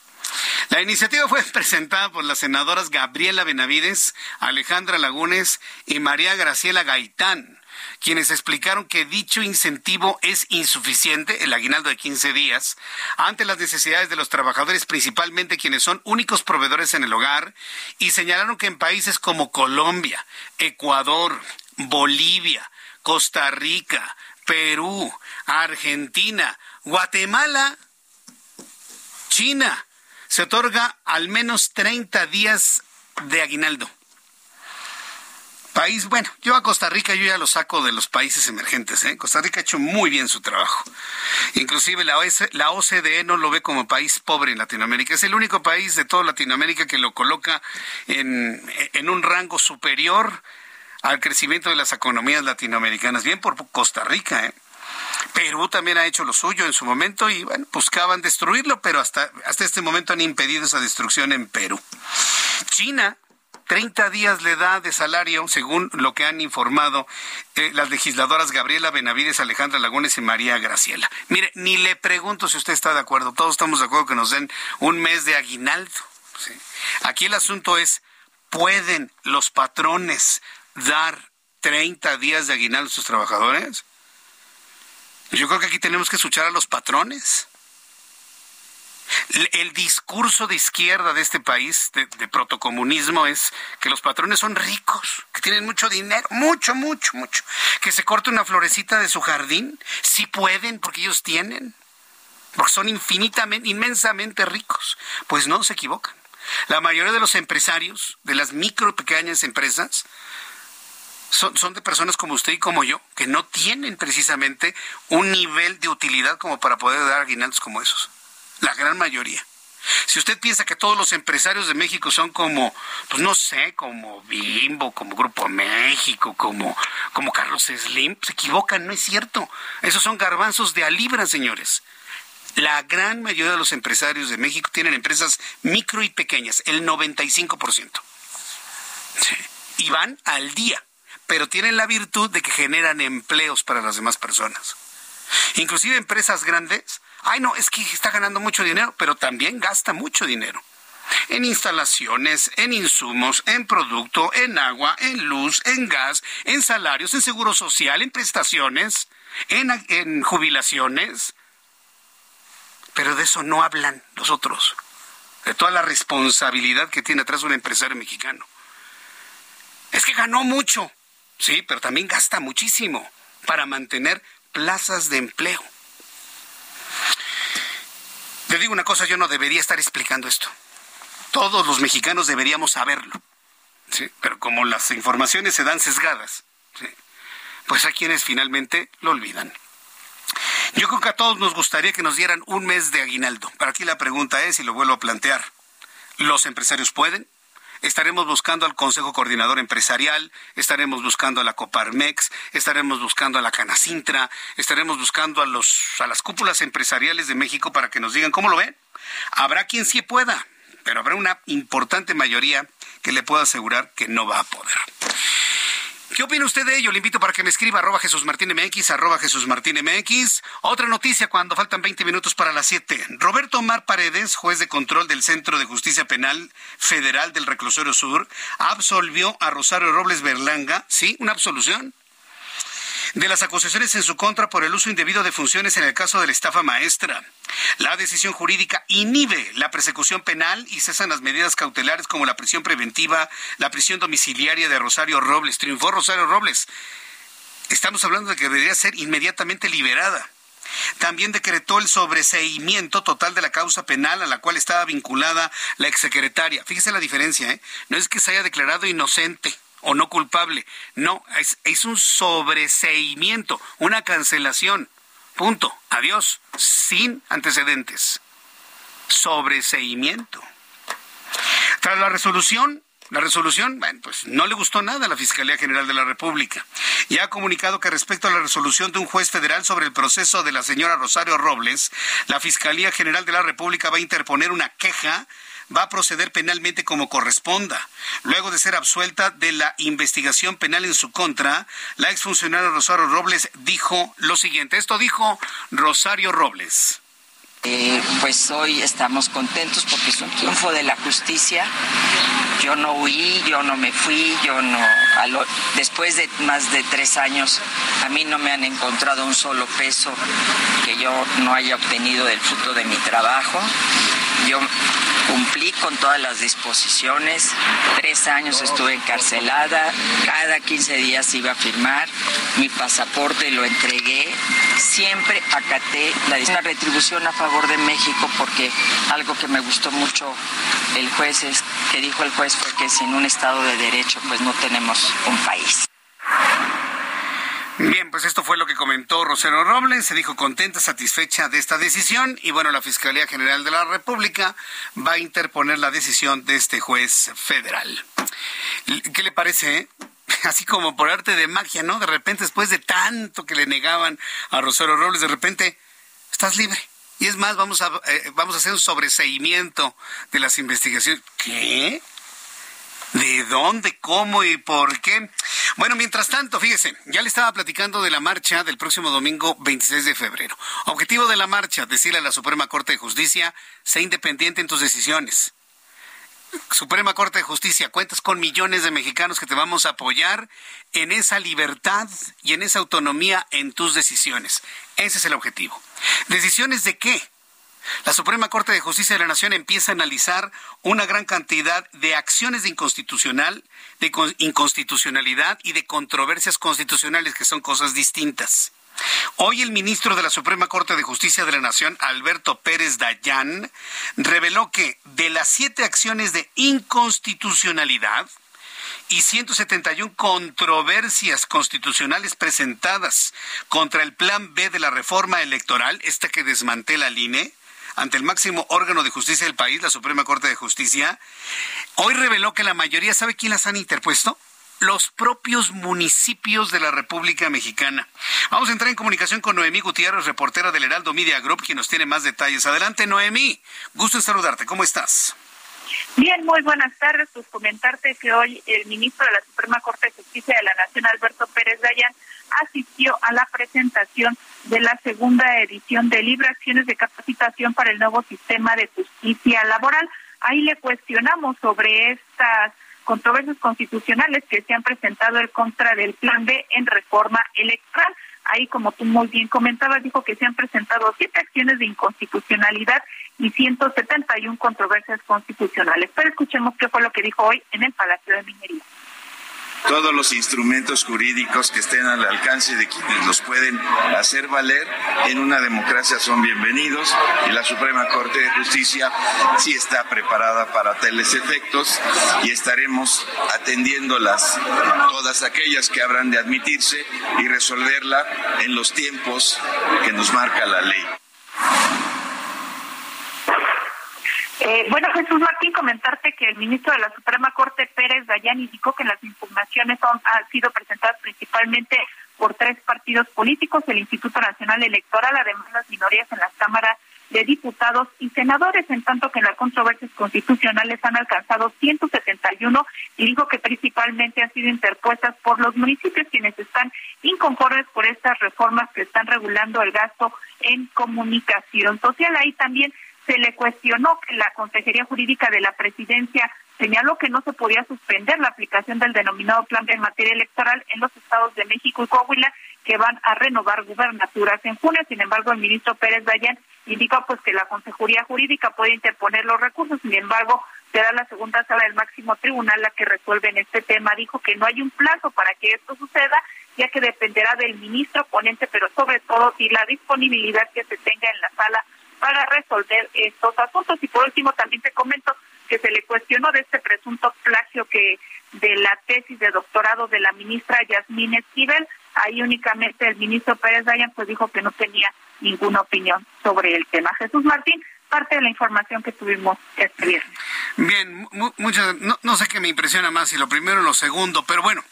La iniciativa fue presentada por las senadoras Gabriela Benavides, Alejandra Lagunes y María Graciela Gaitán, quienes explicaron que dicho incentivo es insuficiente, el aguinaldo de 15 días, ante las necesidades de los trabajadores, principalmente quienes son únicos proveedores en el hogar, y señalaron que en países como Colombia, Ecuador, Bolivia, Costa Rica, Perú, Argentina, Guatemala, China, se otorga al menos 30 días de aguinaldo. País, bueno, yo a Costa Rica yo ya lo saco de los países emergentes. ¿eh? Costa Rica ha hecho muy bien su trabajo. Inclusive la, la OCDE no lo ve como país pobre en Latinoamérica. Es el único país de toda Latinoamérica que lo coloca en, en un rango superior al crecimiento de las economías latinoamericanas. Bien por Costa Rica, ¿eh? Perú también ha hecho lo suyo en su momento y bueno, buscaban destruirlo, pero hasta, hasta este momento han impedido esa destrucción en Perú. China 30 días le da de salario, según lo que han informado eh, las legisladoras Gabriela Benavides, Alejandra Lagunes y María Graciela. Mire, ni le pregunto si usted está de acuerdo. Todos estamos de acuerdo que nos den un mes de aguinaldo. Aquí el asunto es, ¿pueden los patrones dar 30 días de aguinaldo a sus trabajadores? Yo creo que aquí tenemos que escuchar a los patrones. El, discurso de izquierda de este país, de, de, protocomunismo, es que los patrones son ricos, que tienen mucho dinero, mucho, mucho, mucho. Que se corte una florecita de su jardín, si pueden, porque ellos tienen, porque son infinitamente, inmensamente ricos. Pues no, se equivocan. La mayoría de los empresarios, de las micro y pequeñas empresas, son, de personas como usted y como yo, que no tienen precisamente un nivel de utilidad como para poder dar aguinaldos como esos la gran mayoría. Si usted piensa que todos los empresarios de México son como, pues no sé, como Bimbo, como Grupo México, como, como Carlos Slim, se equivocan, no es cierto. Esos son garbanzos de a libra, señores. La gran mayoría de los empresarios de México tienen empresas micro y pequeñas, el 95%. Sí. Y van al día, pero tienen la virtud de que generan empleos para las demás personas. Inclusive empresas grandes ay no, es que está ganando mucho dinero, pero también gasta mucho dinero. En instalaciones, en insumos, en producto, en agua, en luz, en gas, en salarios, en seguro social, en prestaciones, en, en jubilaciones. Pero de eso no hablan los otros, de toda la responsabilidad que tiene atrás un empresario mexicano. Es que ganó mucho, sí, pero también gasta muchísimo para mantener plazas de empleo. Le digo una cosa, yo no debería estar explicando esto. Todos los mexicanos deberíamos saberlo. ¿sí? Pero como las informaciones se dan sesgadas, pues hay quienes finalmente lo olvidan. Yo creo que a todos nos gustaría que nos dieran un mes de aguinaldo. Para aquí la pregunta es, y lo vuelvo a plantear, ¿los empresarios pueden? Estaremos buscando al Consejo Coordinador Empresarial, estaremos buscando a la Coparmex, estaremos buscando a la Canacintra, estaremos buscando a los a las cúpulas empresariales de México para que nos digan cómo lo ven. Habrá quien sí pueda, pero habrá una importante mayoría que le pueda asegurar que no va a poder. ¿Qué opina usted de ello? Le invito para que me escriba arroba Jesús Martín MX, arroba Jesús Martín MX. Otra noticia cuando faltan 20 minutos para las 7. Roberto Omar Paredes, juez de control del Centro de Justicia Penal Federal del Reclusorio Sur, absolvió a Rosario Robles Berlanga, sí, una absolución de las acusaciones en su contra por el uso indebido de funciones en el caso de la estafa maestra. La decisión jurídica inhibe la persecución penal y cesan las medidas cautelares como la prisión preventiva, la prisión domiciliaria de Rosario Robles. Triunfó Rosario Robles. Estamos hablando de que debería ser inmediatamente liberada. También decretó el sobreseimiento total de la causa penal a la cual estaba vinculada la exsecretaria. Fíjese la diferencia, ¿eh? No es que se haya declarado inocente o no culpable. No, es, es un sobreseimiento, una cancelación. Punto. Adiós. Sin antecedentes. Sobreseimiento. Tras la resolución, la resolución, bueno, pues no le gustó nada a la Fiscalía General de la República. Y ha comunicado que respecto a la resolución de un juez federal sobre el proceso de la señora Rosario Robles, la Fiscalía General de la República va a interponer una queja va a proceder penalmente como corresponda. Luego de ser absuelta de la investigación penal en su contra, la exfuncionaria Rosario Robles dijo lo siguiente. Esto dijo Rosario Robles. Eh, pues hoy estamos contentos porque es un triunfo de la justicia. Yo no huí, yo no me fui, yo no. después de más de tres años, a mí no me han encontrado un solo peso que yo no haya obtenido del fruto de mi trabajo. Yo cumplí con todas las disposiciones. Tres años estuve encarcelada. Cada 15 días iba a firmar. Mi pasaporte lo entregué. Siempre acaté la una retribución a favor de México porque algo que me gustó mucho el juez es que dijo el juez fue que sin un Estado de Derecho pues no tenemos un país. Bien, pues esto fue lo que comentó Rosero Robles. Se dijo contenta, satisfecha de esta decisión y bueno, la Fiscalía General de la República va a interponer la decisión de este juez federal. ¿Qué le parece? Eh? Así como por arte de magia, ¿no? De repente, después de tanto que le negaban a Rosero Robles, de repente, estás libre. Y es más, vamos a, eh, vamos a hacer un sobreseimiento de las investigaciones. ¿Qué? ¿De dónde, cómo y por qué? Bueno, mientras tanto, fíjese, ya le estaba platicando de la marcha del próximo domingo 26 de febrero. Objetivo de la marcha, decirle a la Suprema Corte de Justicia, sé independiente en tus decisiones. Suprema Corte de Justicia, cuentas con millones de mexicanos que te vamos a apoyar en esa libertad y en esa autonomía en tus decisiones. Ese es el objetivo. ¿Decisiones de qué? La Suprema Corte de Justicia de la Nación empieza a analizar una gran cantidad de acciones de inconstitucional, de inconstitucionalidad y de controversias constitucionales que son cosas distintas. Hoy el ministro de la Suprema Corte de Justicia de la Nación, Alberto Pérez Dayán, reveló que de las siete acciones de inconstitucionalidad, y 171 controversias constitucionales presentadas contra el Plan B de la reforma electoral, esta que desmantela el INE, ante el máximo órgano de justicia del país, la Suprema Corte de Justicia, hoy reveló que la mayoría, ¿sabe quién las han interpuesto? los propios municipios de la República Mexicana. Vamos a entrar en comunicación con Noemí Gutiérrez, reportera del Heraldo Media Group, quien nos tiene más detalles. Adelante, Noemí. Gusto en saludarte. ¿Cómo estás? Bien, muy buenas tardes. Pues comentarte que hoy el ministro de la Suprema Corte de Justicia de la Nación, Alberto Pérez Dayan, asistió a la presentación de la segunda edición de Libre Acciones de Capacitación para el nuevo sistema de justicia laboral. Ahí le cuestionamos sobre estas controversias constitucionales que se han presentado en contra del Plan B en reforma electoral. Ahí, como tú muy bien comentabas, dijo que se han presentado siete acciones de inconstitucionalidad y 171 controversias constitucionales. Pero escuchemos qué fue lo que dijo hoy en el Palacio de Minería. Todos los instrumentos jurídicos que estén al alcance de quienes los pueden hacer valer en una democracia son bienvenidos y la Suprema Corte de Justicia sí está preparada para tales efectos y estaremos atendiéndolas todas aquellas que habrán de admitirse y resolverla en los tiempos que nos marca la ley. Eh, bueno, Jesús Martín, comentarte que el ministro de la Suprema Corte, Pérez Dayan, indicó que las impugnaciones son, han sido presentadas principalmente por tres partidos políticos, el Instituto Nacional Electoral, además las minorías en las cámaras de diputados y senadores, en tanto que las controversias constitucionales han alcanzado 171 y dijo que principalmente han sido interpuestas por los municipios quienes están inconformes por estas reformas que están regulando el gasto en comunicación social. Ahí también se le cuestionó que la Consejería Jurídica de la Presidencia señaló que no se podía suspender la aplicación del denominado plan de materia electoral en los estados de México y Coahuila que van a renovar gubernaturas en junio. Sin embargo, el ministro Pérez Dayan indicó pues que la Consejería Jurídica puede interponer los recursos. Sin embargo, será la segunda sala del máximo tribunal la que resuelve en este tema. Dijo que no hay un plazo para que esto suceda, ya que dependerá del ministro ponente, pero sobre todo y la disponibilidad que se tenga en la sala para resolver estos asuntos. Y por último, también te comento que se le cuestionó de este presunto plagio que de la tesis de doctorado de la ministra Yasmín Esquivel. Ahí únicamente el ministro Pérez Dayan pues dijo que no tenía ninguna opinión sobre el tema. Jesús Martín, parte de la información que tuvimos este viernes. Bien, muchas, no, no sé qué me impresiona más, si lo primero o lo segundo, pero bueno,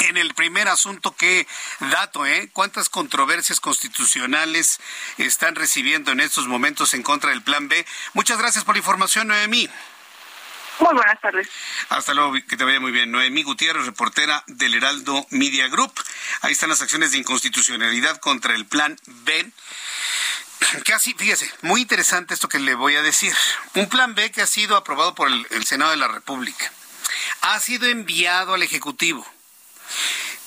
en el primer asunto, qué dato, ¿eh? ¿Cuántas controversias constitucionales están recibiendo en estos momentos en contra del Plan B? Muchas gracias por la información, Noemí. Muy buenas tardes. Hasta luego, que te vaya muy bien. Noemí Gutiérrez, reportera del Heraldo Media Group. Ahí están las acciones de inconstitucionalidad contra el Plan B. Casi, fíjese, muy interesante esto que le voy a decir. Un Plan B que ha sido aprobado por el Senado de la República. Ha sido enviado al Ejecutivo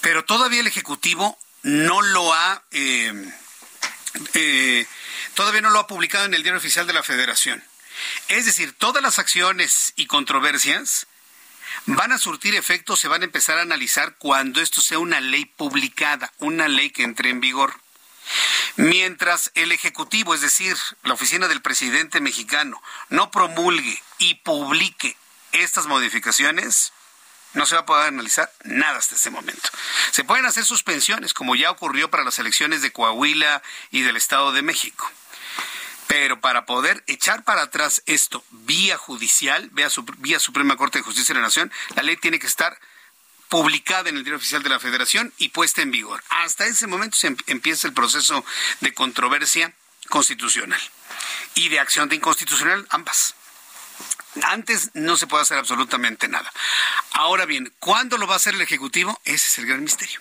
pero todavía el Ejecutivo no lo ha, eh, eh, todavía no lo ha publicado en el Diario Oficial de la Federación. Es decir, todas las acciones y controversias van a surtir efectos, se van a empezar a analizar cuando esto sea una ley publicada, una ley que entre en vigor. Mientras el Ejecutivo, es decir, la oficina del presidente mexicano, no promulgue y publique estas modificaciones, no se va a poder analizar nada hasta este momento. Se pueden hacer suspensiones, como ya ocurrió para las elecciones de Coahuila y del Estado de México. Pero para poder echar para atrás esto vía judicial, vía, Suprema Corte de Justicia de la Nación, la ley tiene que estar publicada en el Diario Oficial de la Federación y puesta en vigor. Hasta ese momento se em-, empieza el proceso de controversia constitucional y de acción de inconstitucional, ambas. Antes no se puede hacer absolutamente nada. Ahora bien, ¿cuándo lo va a hacer el Ejecutivo? Ese es el gran misterio.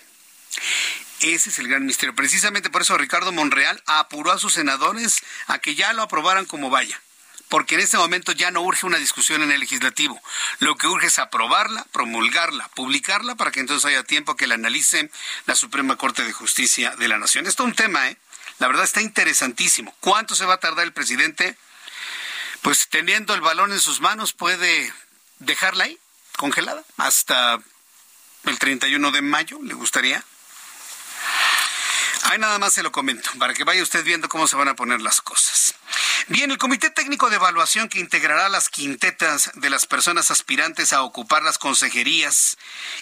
Ese es el gran misterio. Precisamente por eso Ricardo Monreal apuró a sus senadores a que ya lo aprobaran como vaya. Porque en este momento ya no urge una discusión en el legislativo. Lo que urge es aprobarla, promulgarla, publicarla para que entonces haya tiempo que la analice la Suprema Corte de Justicia de la Nación. Esto es un tema, ¿eh? La verdad está interesantísimo. ¿Cuánto se va a tardar el presidente? Pues teniendo el balón en sus manos puede dejarla ahí, congelada, hasta el 31 de mayo, ¿le gustaría? Ahí nada más se lo comento, para que vaya usted viendo cómo se van a poner las cosas. Bien, el Comité Técnico de Evaluación que integrará las quintetas de las personas aspirantes a ocupar las consejerías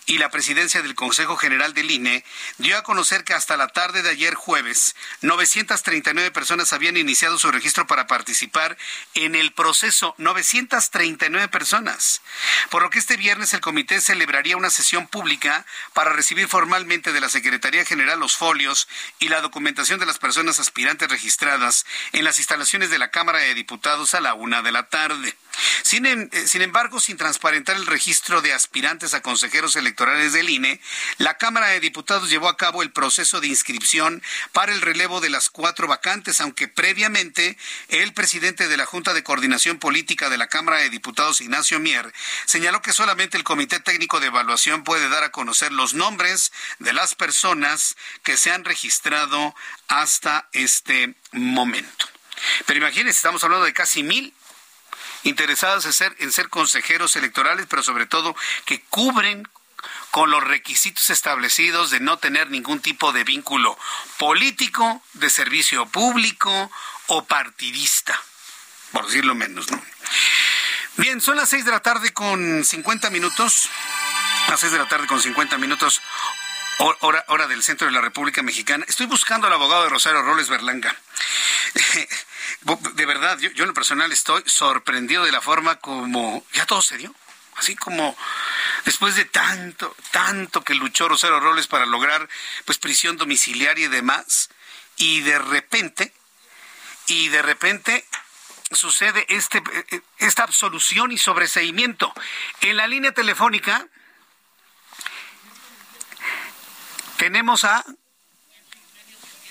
y la presidencia del Consejo General del INE dio a conocer que hasta la tarde de ayer jueves, 939 personas habían iniciado su registro para participar en el proceso. 939 personas. Por lo que este viernes el comité celebraría una sesión pública para recibir formalmente de la Secretaría General los folios y la documentación de las personas aspirantes registradas en las instalaciones de la Cámara de Diputados a la una de la tarde. Sin, em, eh, sin, embargo, sin transparentar el registro de aspirantes a consejeros electorales del INE, la Cámara de Diputados llevó a cabo el proceso de inscripción para el relevo de las cuatro vacantes, aunque previamente el presidente de la Junta de Coordinación Política de la Cámara de Diputados, Ignacio Mier, señaló que solamente el Comité Técnico de Evaluación puede dar a conocer los nombres de las personas que se han registrado hasta este momento. Pero imagínense, estamos hablando de casi mil interesados en ser, en ser consejeros electorales, pero sobre todo que cubren con los requisitos establecidos de no tener ningún tipo de vínculo político, de servicio público o partidista, por decirlo menos, ¿no? Bien, son las seis de la tarde con 50 minutos. Las seis de la tarde con 50 minutos, hora, hora del centro de la República Mexicana. Estoy buscando al abogado de Rosario Roles Berlanga. de verdad, yo, en lo personal estoy sorprendido de la forma como ya todo se dio. Así como después de tanto, tanto que luchó Rosario Robles para lograr pues prisión domiciliaria y demás, y de repente, y de repente sucede este, esta absolución y sobreseimiento. En la línea telefónica tenemos a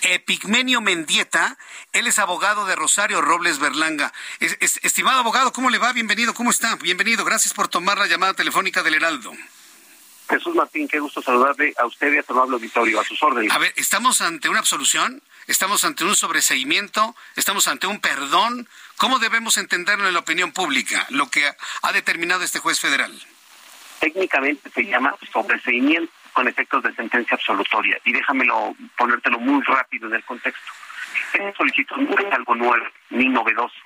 Epigmenio Mendieta, él es abogado de Rosario Robles Berlanga. estimado abogado, ¿cómo le va? Bienvenido, ¿cómo está? Bienvenido, gracias por tomar la llamada telefónica del Heraldo. Jesús Martín, qué gusto saludarle a usted y a su amable auditorio, a sus órdenes. A ver, ¿estamos ante una absolución? ¿Estamos ante un sobreseimiento? ¿Estamos ante un perdón? ¿Cómo debemos entenderlo en la opinión pública, lo que ha determinado este juez federal? Técnicamente se llama sobreseimiento con efectos de sentencia absolutoria. Y déjamelo ponértelo muy rápido en el contexto. Esta solicitud no es algo nuevo ni novedoso.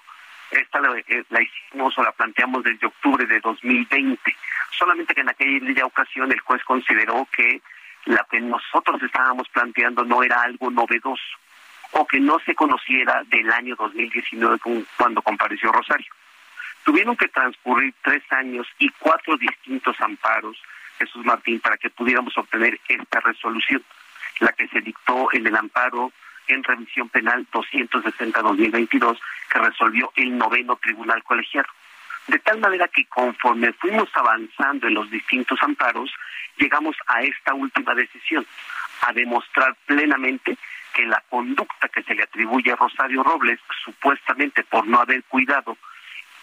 Esta la, eh, la, hicimos o la planteamos desde octubre de 2020. Solamente que en aquella ocasión el juez consideró que la que nosotros estábamos planteando no era algo novedoso o que no se conociera del año 2019 cuando compareció Rosario. Tuvieron que transcurrir tres años y cuatro distintos amparos Jesús Martín para que pudiéramos obtener esta resolución, la que se dictó en el amparo en revisión penal 260-2022 que resolvió el noveno tribunal colegiado. De tal manera que conforme fuimos avanzando en los distintos amparos, llegamos a esta última decisión, a demostrar plenamente que la conducta que se le atribuye a Rosario Robles, supuestamente por no haber cuidado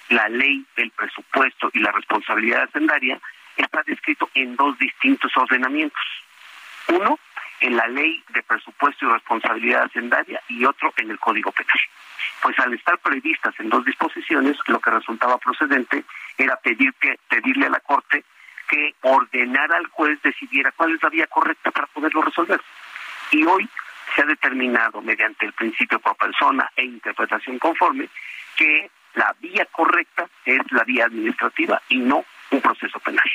la ley, el presupuesto y la responsabilidad hacendaria, está descrito en dos distintos ordenamientos. Uno, en la ley de presupuesto y responsabilidad hacendaria y otro en el Código Penal. Pues al estar previstas en dos disposiciones, lo que resultaba procedente era pedir que, pedirle a la Corte que ordenara al juez decidiera cuál es la vía correcta para poderlo resolver. Y hoy se ha determinado mediante el principio pro persona e interpretación conforme que la vía correcta es la vía administrativa y no un proceso penal.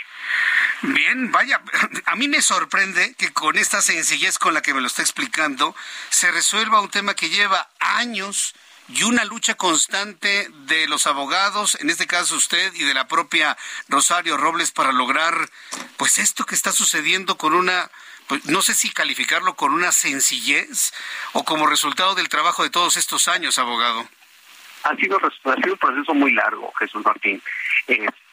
Bien, vaya, a mí me sorprende que con esta sencillez con la que me lo está explicando se resuelva un tema que lleva años y una lucha constante de los abogados, en este caso usted y de la propia Rosario Robles para lograr pues esto que está sucediendo con una pues, no sé si calificarlo con una sencillez o como resultado del trabajo de todos estos años, abogado. Ha sido, ha sido un proceso muy largo, Jesús Martín.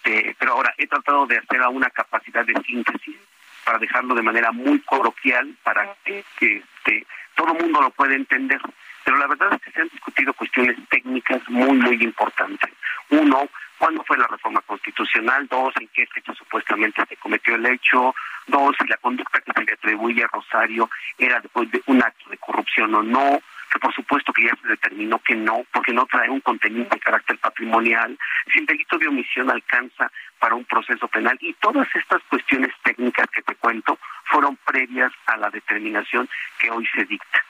Este, pero ahora he tratado de hacer a una capacidad de síntesis para dejarlo de manera muy coloquial para que, este, todo mundo lo pueda entender. Pero la verdad es que se han discutido cuestiones técnicas muy, muy importantes. Uno, ¿cuándo fue la reforma constitucional? Dos, ¿en qué fecha supuestamente se cometió el hecho? Dos, si la conducta que se le atribuye a Rosario era después de un acto de corrupción o no que por supuesto que ya se determinó que no, porque no trae un contenido de carácter patrimonial, si el delito de omisión alcanza para un proceso penal y todas estas cuestiones técnicas que te cuento fueron previas a la determinación que hoy se dicta.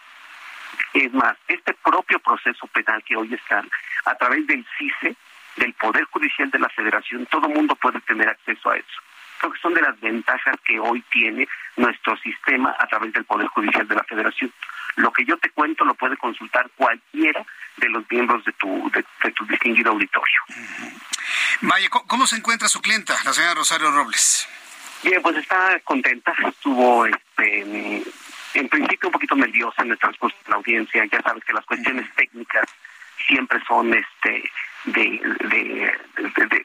Es más, este propio proceso penal que hoy está a través del CICE, del Poder Judicial de la Federación, todo mundo puede tener acceso a eso. Creo que son de las ventajas que hoy tiene nuestro sistema a través del Poder Judicial de la Federación. Lo que yo te cuento lo puede consultar cualquiera de los miembros de tu, de, tu distinguido auditorio. Vaya, ¿cómo se encuentra su clienta, la señora Rosario Robles? Bien, pues está contenta, estuvo este, en principio un poquito nerviosa en el transcurso de la audiencia, ya sabes que las cuestiones técnicas siempre son este de,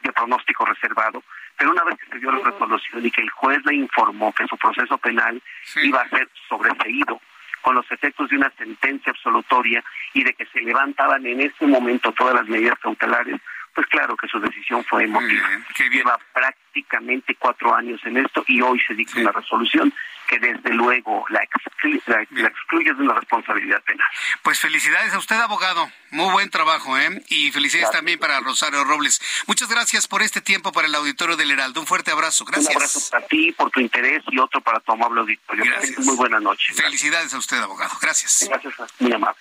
de, pronóstico reservado, pero una vez que se dio la resolución y que el juez le informó que su proceso penal iba a ser sobreseído con los efectos de una sentencia absolutoria y de que se levantaban en ese momento todas las medidas cautelares, pues claro que su decisión fue emotiva. Lleva prácticamente cuatro años en esto y hoy se dicta una resolución que desde luego la, excluye, de una responsabilidad penal. Pues felicidades a usted, abogado. Muy buen trabajo, ¿eh? Y felicidades también para Rosario Robles. Muchas gracias por este tiempo para el auditorio del Heraldo. Un fuerte abrazo. Gracias. Un abrazo para ti, por tu interés y otro para tu amable auditorio. Gracias. Muy buenas noches. Felicidades a usted, abogado. Gracias. Gracias, muy amable.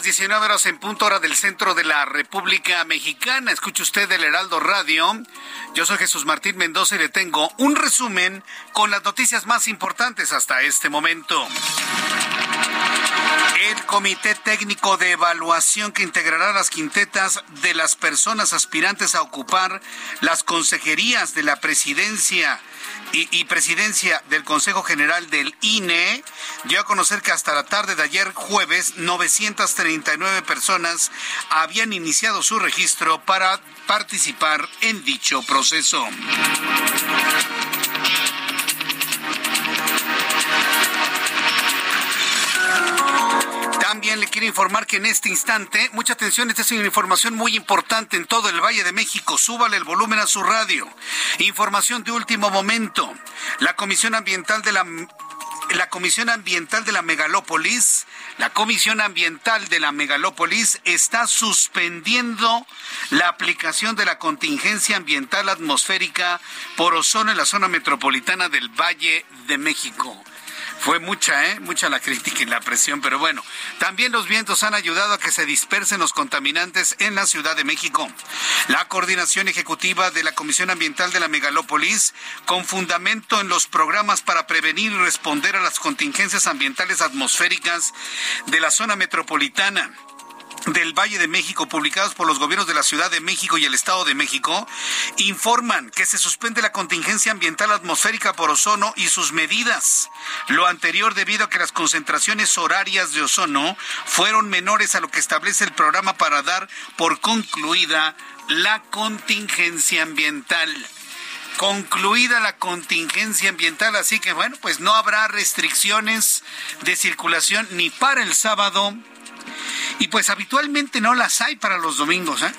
Las 19 horas en punto hora del centro de la República Mexicana. Escuche usted el Heraldo Radio. Yo soy Jesús Martín Mendoza y le tengo un resumen con las noticias más importantes hasta este momento. El Comité Técnico de Evaluación que integrará las quintetas de las personas aspirantes a ocupar las consejerías de la presidencia y, presidencia del Consejo General del INE dio a conocer que hasta la tarde de ayer jueves 939 personas habían iniciado su registro para participar en dicho proceso. Le quiero informar que en este instante, mucha atención, esta es una información muy importante en todo el Valle de México. Súbale el volumen a su radio. Información de último momento. La Comisión Ambiental de la la Comisión Ambiental de la Megalópolis, la Comisión Ambiental de la Megalópolis está suspendiendo la aplicación de la contingencia ambiental atmosférica por ozono en la zona metropolitana del Valle de México. Fue mucha, ¿eh? Mucha la crítica y la presión, pero bueno, también los vientos han ayudado a que se dispersen los contaminantes en la Ciudad de México. La coordinación ejecutiva de la Comisión Ambiental de la Megalópolis, con fundamento en los programas para prevenir y responder a las contingencias ambientales atmosféricas de la zona metropolitana, del Valle de México, publicados por los gobiernos de la Ciudad de México y el Estado de México, informan que se suspende la contingencia ambiental atmosférica por ozono y sus medidas. Lo anterior debido a que las concentraciones horarias de ozono fueron menores a lo que establece el programa para dar por concluida la contingencia ambiental concluida la contingencia ambiental, así que bueno, pues no habrá restricciones de circulación ni para el sábado y pues habitualmente no las hay para los domingos. ¿eh?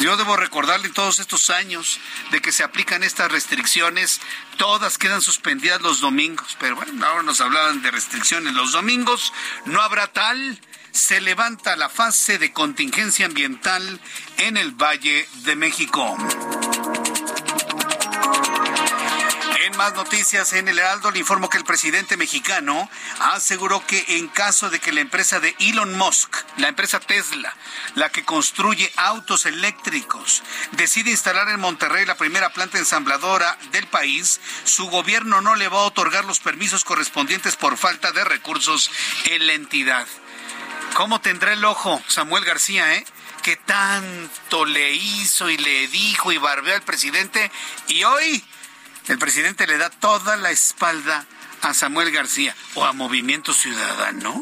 Yo debo recordarle todos estos años de que se aplican estas restricciones, todas quedan suspendidas los domingos. Pero bueno, ahora nos hablaban de restricciones los domingos, no habrá tal se levanta la fase de contingencia ambiental en el Valle de México. Más noticias en el Heraldo le informo que el presidente mexicano aseguró que en caso de que la empresa de Elon Musk, la empresa Tesla, la que construye autos eléctricos, decide instalar en Monterrey la primera planta ensambladora del país, su gobierno no le va a otorgar los permisos correspondientes por falta de recursos en la entidad. ¿Cómo tendrá el ojo Samuel García, eh? que tanto le hizo y le dijo y barbeó al presidente y hoy el presidente le da toda la espalda a Samuel García o a Movimiento Ciudadano.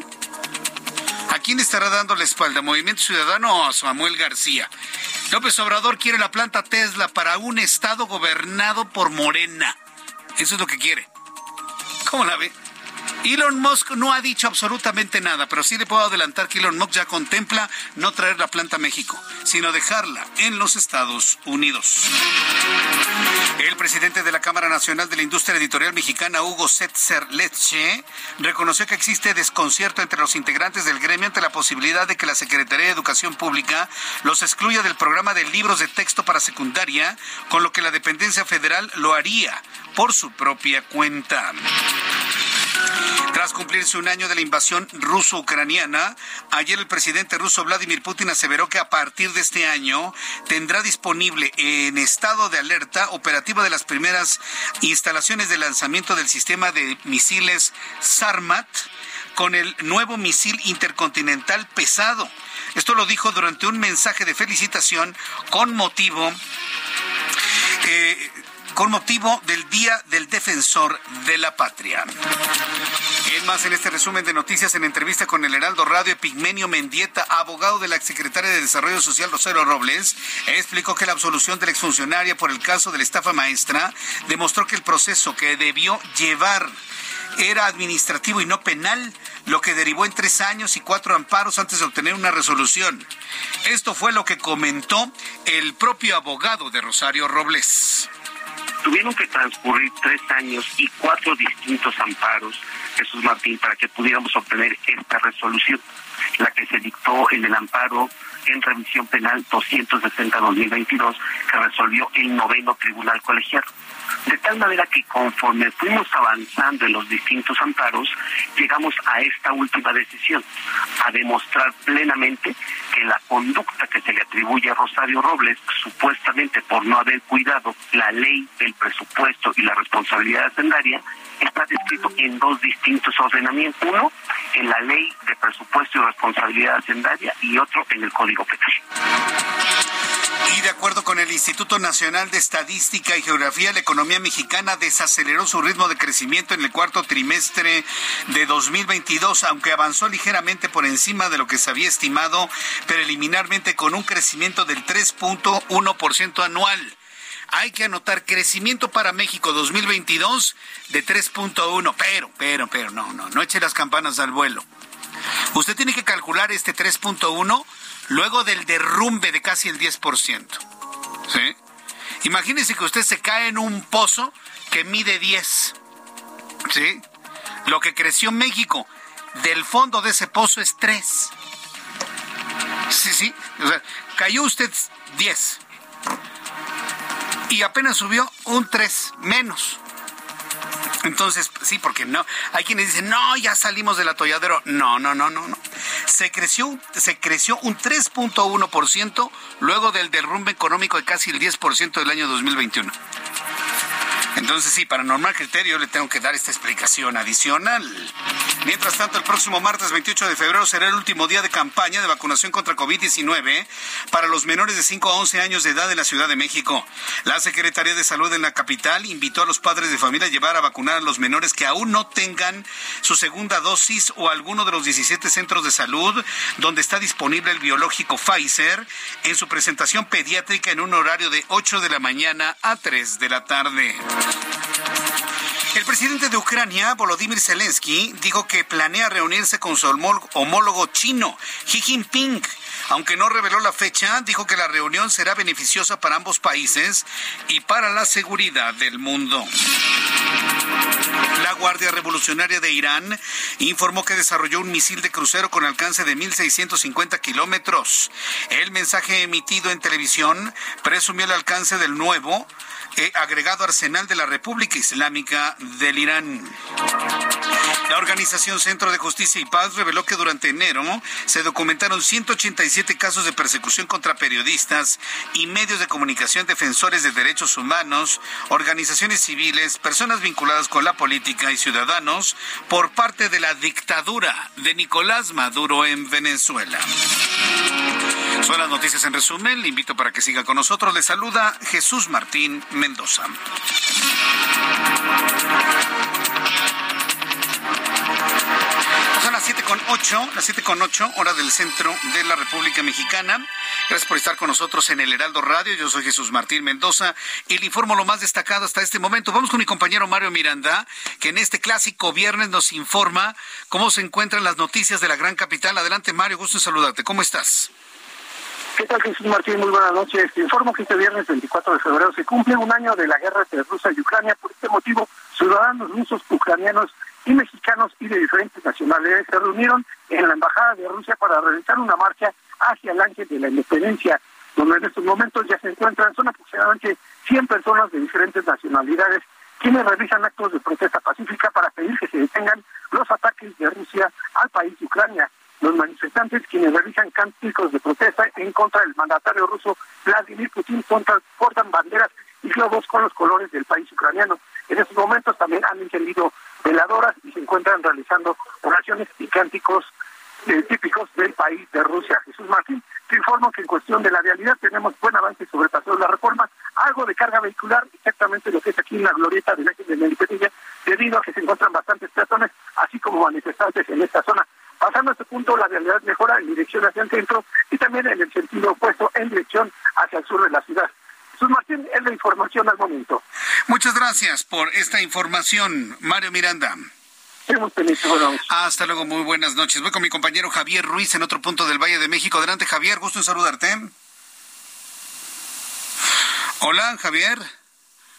¿A quién estará dando la espalda? ¿A Movimiento Ciudadano o a Samuel García? López Obrador quiere la planta Tesla para un estado gobernado por Morena. Eso es lo que quiere. ¿Cómo la ve? Elon Musk no ha dicho absolutamente nada, pero sí le puedo adelantar que Elon Musk ya contempla no traer la planta a México, sino dejarla en los Estados Unidos. El presidente de la Cámara Nacional de la Industria Editorial Mexicana, Hugo Setzer Leche, reconoció que existe desconcierto entre los integrantes del gremio ante la posibilidad de que la Secretaría de Educación Pública los excluya del programa de libros de texto para secundaria, con lo que la dependencia federal lo haría por su propia cuenta. Tras cumplirse un año de la invasión ruso-ucraniana, ayer el presidente ruso Vladimir Putin aseveró que a partir de este año tendrá disponible en estado de alerta operativa de las primeras instalaciones de lanzamiento del sistema de misiles Sarmat con el nuevo misil intercontinental pesado. Esto lo dijo durante un mensaje de felicitación con motivo eh, con motivo del Día del Defensor de la Patria. Es más, en este resumen de noticias en entrevista con el Heraldo Radio, Pigmenio Mendieta, abogado de la exsecretaria de Desarrollo Social Rosario Robles, explicó que la absolución de la exfuncionaria por el caso de la estafa maestra demostró que el proceso que debió llevar era administrativo y no penal, lo que derivó en tres años y cuatro amparos antes de obtener una resolución. Esto fue lo que comentó el propio abogado de Rosario Robles. Tuvieron que transcurrir tres años y cuatro distintos amparos, Jesús Martín, para que pudiéramos obtener esta resolución, la que se dictó en el amparo en revisión penal 260-2022, que resolvió el noveno tribunal colegiado. De tal manera que conforme fuimos avanzando en los distintos amparos, llegamos a esta última decisión, a demostrar plenamente que la conducta que se le atribuye a Rosario Robles, supuestamente por no haber cuidado la ley del presupuesto y la responsabilidad hacendaria, está descrito en dos distintos ordenamientos. Uno, en la ley de presupuesto y responsabilidad hacendaria y otro en el Código Penal. Y de acuerdo con el Instituto Nacional de Estadística y Geografía, la economía mexicana desaceleró su ritmo de crecimiento en el cuarto trimestre de 2022, aunque avanzó ligeramente por encima de lo que se había estimado preliminarmente con un crecimiento del 3.1% anual. Hay que anotar crecimiento para México 2022 de 3.1, pero, pero, pero, no, no, no eche las campanas al vuelo. Usted tiene que calcular este 3.1 luego del derrumbe de casi el 10%. ¿Sí? Imagínese que usted se cae en un pozo que mide 10. ¿Sí? Lo que creció México del fondo de ese pozo es 3. Sí, sí. O sea, cayó usted 10. Y apenas subió un 3 menos. Entonces, sí, porque no, hay quienes dicen, no, ya salimos del atolladero. No, no, no, no, no. Se creció, se creció un 3.1% luego del derrumbe económico de casi el 10% del año 2021. Entonces sí, para normal criterio le tengo que dar esta explicación adicional. Mientras tanto, el próximo martes 28 de febrero será el último día de campaña de vacunación contra COVID-19 para los menores de 5 a 11 años de edad en la Ciudad de México. La Secretaría de Salud en la capital invitó a los padres de familia a llevar a vacunar a los menores que aún no tengan su segunda dosis o alguno de los 17 centros de salud donde está disponible el biológico Pfizer en su presentación pediátrica en un horario de 8 de la mañana a 3 de la tarde. El presidente de Ucrania, Volodymyr Zelensky, dijo que planea reunirse con su homólogo chino, Xi Jinping. Aunque no reveló la fecha, dijo que la reunión será beneficiosa para ambos países y para la seguridad del mundo. La Guardia Revolucionaria de Irán informó que desarrolló un misil de crucero con alcance de 1.650 kilómetros. El mensaje emitido en televisión presumió el alcance del nuevo eh, agregado arsenal de la República Islámica del Irán. La organización Centro de Justicia y Paz reveló que durante enero se documentaron 187 casos de persecución contra periodistas y medios de comunicación defensores de derechos humanos, organizaciones civiles, personas vinculadas con la política y ciudadanos por parte de la dictadura de Nicolás Maduro en Venezuela. Son las noticias en resumen. Le invito para que siga con nosotros. Le saluda Jesús Martín Mendoza. Son las siete con ocho, las siete con ocho, hora del centro de la República Mexicana. Gracias por estar con nosotros en el Heraldo Radio. Yo soy Jesús Martín Mendoza y le informo lo más destacado hasta este momento. Vamos con mi compañero Mario Miranda, que en este clásico viernes nos informa cómo se encuentran las noticias de la gran capital. Adelante, Mario, gusto en saludarte. ¿Cómo estás? ¿Qué tal, Jesús Martín? Muy buenas noches. Te informo que este viernes 24 de febrero se cumple un año de la guerra entre Rusia y Ucrania. Por este motivo, ciudadanos rusos, ucranianos y mexicanos y de diferentes nacionalidades se reunieron en la Embajada de Rusia para realizar una marcha hacia el Ángel de la Independencia, donde en estos momentos ya se encuentran, son aproximadamente 100 personas de diferentes nacionalidades quienes realizan actos de protesta pacífica para pedir que se detengan los ataques de Rusia al país de Ucrania. Los manifestantes, quienes realizan cánticos de protesta en contra del mandatario ruso Vladimir Putin, portan banderas y globos con los colores del país ucraniano. En estos momentos también han encendido veladoras y se encuentran realizando oraciones y cánticos eh, típicos del país de Rusia. Jesús Martín, te informo que en cuestión de la realidad tenemos buen avance sobre el paso de la reforma, algo de carga vehicular, exactamente lo que es aquí en la glorieta de la de Melipetilla, debido a que se encuentran bastantes peatones, así como manifestantes en esta zona. Pasando a este punto, la realidad mejora en dirección hacia el centro y también en el sentido opuesto, en dirección hacia el sur de la ciudad. Jesús Martín, es la información al momento. Muchas gracias por esta información, Mario Miranda. Hasta luego, muy buenas noches. Voy con mi compañero Javier Ruiz en otro punto del Valle de México. Adelante, Javier, gusto en saludarte. Hola, Javier.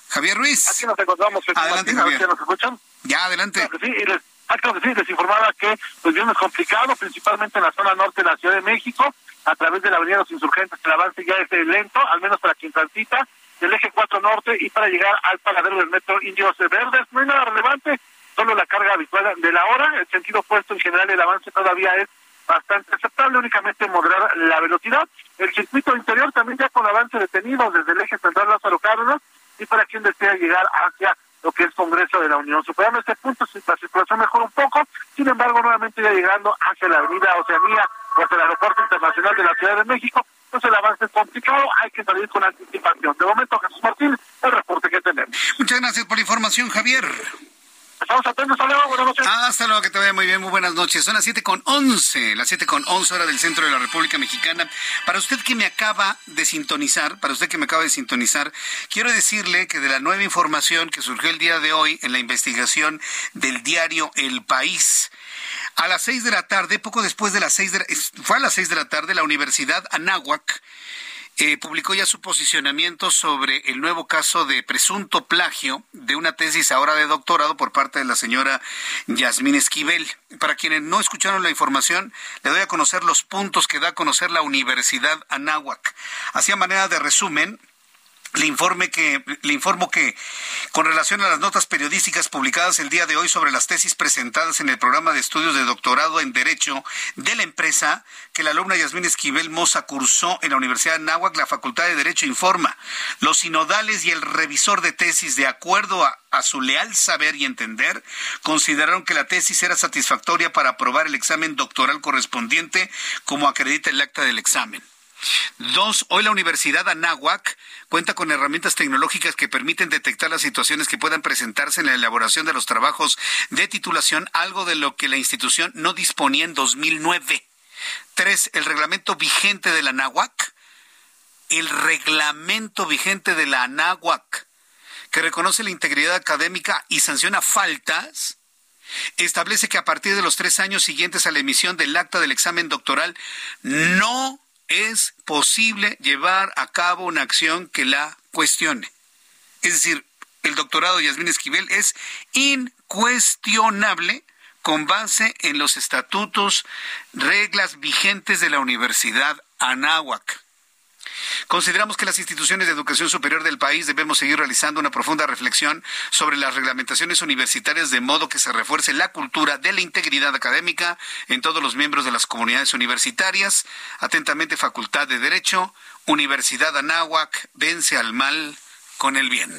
Javier Ruiz. Aquí nos encontramos. Adelante, Javier. ¿Nos escuchan? Ya, adelante. Sí, y les, claro que sí, les informaba que pues bien es complicado, principalmente en la zona norte de la Ciudad de México, a través de la Avenida de los Insurgentes, el avance ya es lento, al menos para quien transita, del eje 4 norte y para llegar al paradero del metro Indios Verdes. No hay nada relevante, solo la carga habitual de la hora. El sentido opuesto en general, el avance todavía es bastante aceptable, únicamente moderar la velocidad. El circuito interior también ya con avance detenido desde el eje central Lázaro Cárdenas y para quien desea llegar hacia lo que es Congreso de la Unión. Superando este punto, la circulación mejora un poco, sin embargo, nuevamente ya llegando hacia la avenida Oceanía o hacia el Aeropuerto Internacional de la Ciudad de México, pues el avance es complicado, hay que salir con anticipación. De momento, Jesús Martín, el reporte que tenemos. Muchas gracias por la información, Javier. Estamos atentos, hasta luego, buenas noches. Hasta luego, que te vaya muy bien, muy buenas noches. Son las siete con once, las siete con once hora del centro de la República Mexicana. Para usted que me acaba de sintonizar, para usted que me acaba de sintonizar, quiero decirle que de la nueva información que surgió el día de hoy en la investigación del diario El País, a las seis de la tarde, poco después de las seis de la, fue a las seis de la tarde, la Universidad Anáhuac eh, publicó ya su posicionamiento sobre el nuevo caso de presunto plagio de una tesis ahora de doctorado por parte de la señora Yasmín Esquivel. Para quienes no escucharon la información, le doy a conocer los puntos que da a conocer la Universidad Anáhuac. Así a manera de resumen, le, informe que, le informo que con relación a las notas periodísticas publicadas el día de hoy sobre las tesis presentadas en el programa de estudios de doctorado en Derecho de la empresa que la alumna Yasmín Esquivel Moza cursó en la Universidad de Náhuac, la Facultad de Derecho informa, los sinodales y el revisor de tesis, de acuerdo a, a su leal saber y entender, consideraron que la tesis era satisfactoria para aprobar el examen doctoral correspondiente, como acredita el acta del examen. Dos, hoy la Universidad Anáhuac cuenta con herramientas tecnológicas que permiten detectar las situaciones que puedan presentarse en la elaboración de los trabajos de titulación, algo de lo que la institución no disponía en 2009. Tres, el reglamento vigente de la Anáhuac, el reglamento vigente de la Anáhuac, que reconoce la integridad académica y sanciona faltas, establece que a partir de los tres años siguientes a la emisión del acta del examen doctoral no es posible llevar a cabo una acción que la cuestione. Es decir, el doctorado de Esquivel es incuestionable con base en los estatutos, reglas vigentes de la Universidad Anáhuac. Consideramos que las instituciones de educación superior del país debemos seguir realizando una profunda reflexión sobre las reglamentaciones universitarias de modo que se refuerce la cultura de la integridad académica en todos los miembros de las comunidades universitarias. Atentamente, Facultad de Derecho, Universidad Anáhuac, vence al mal con el bien.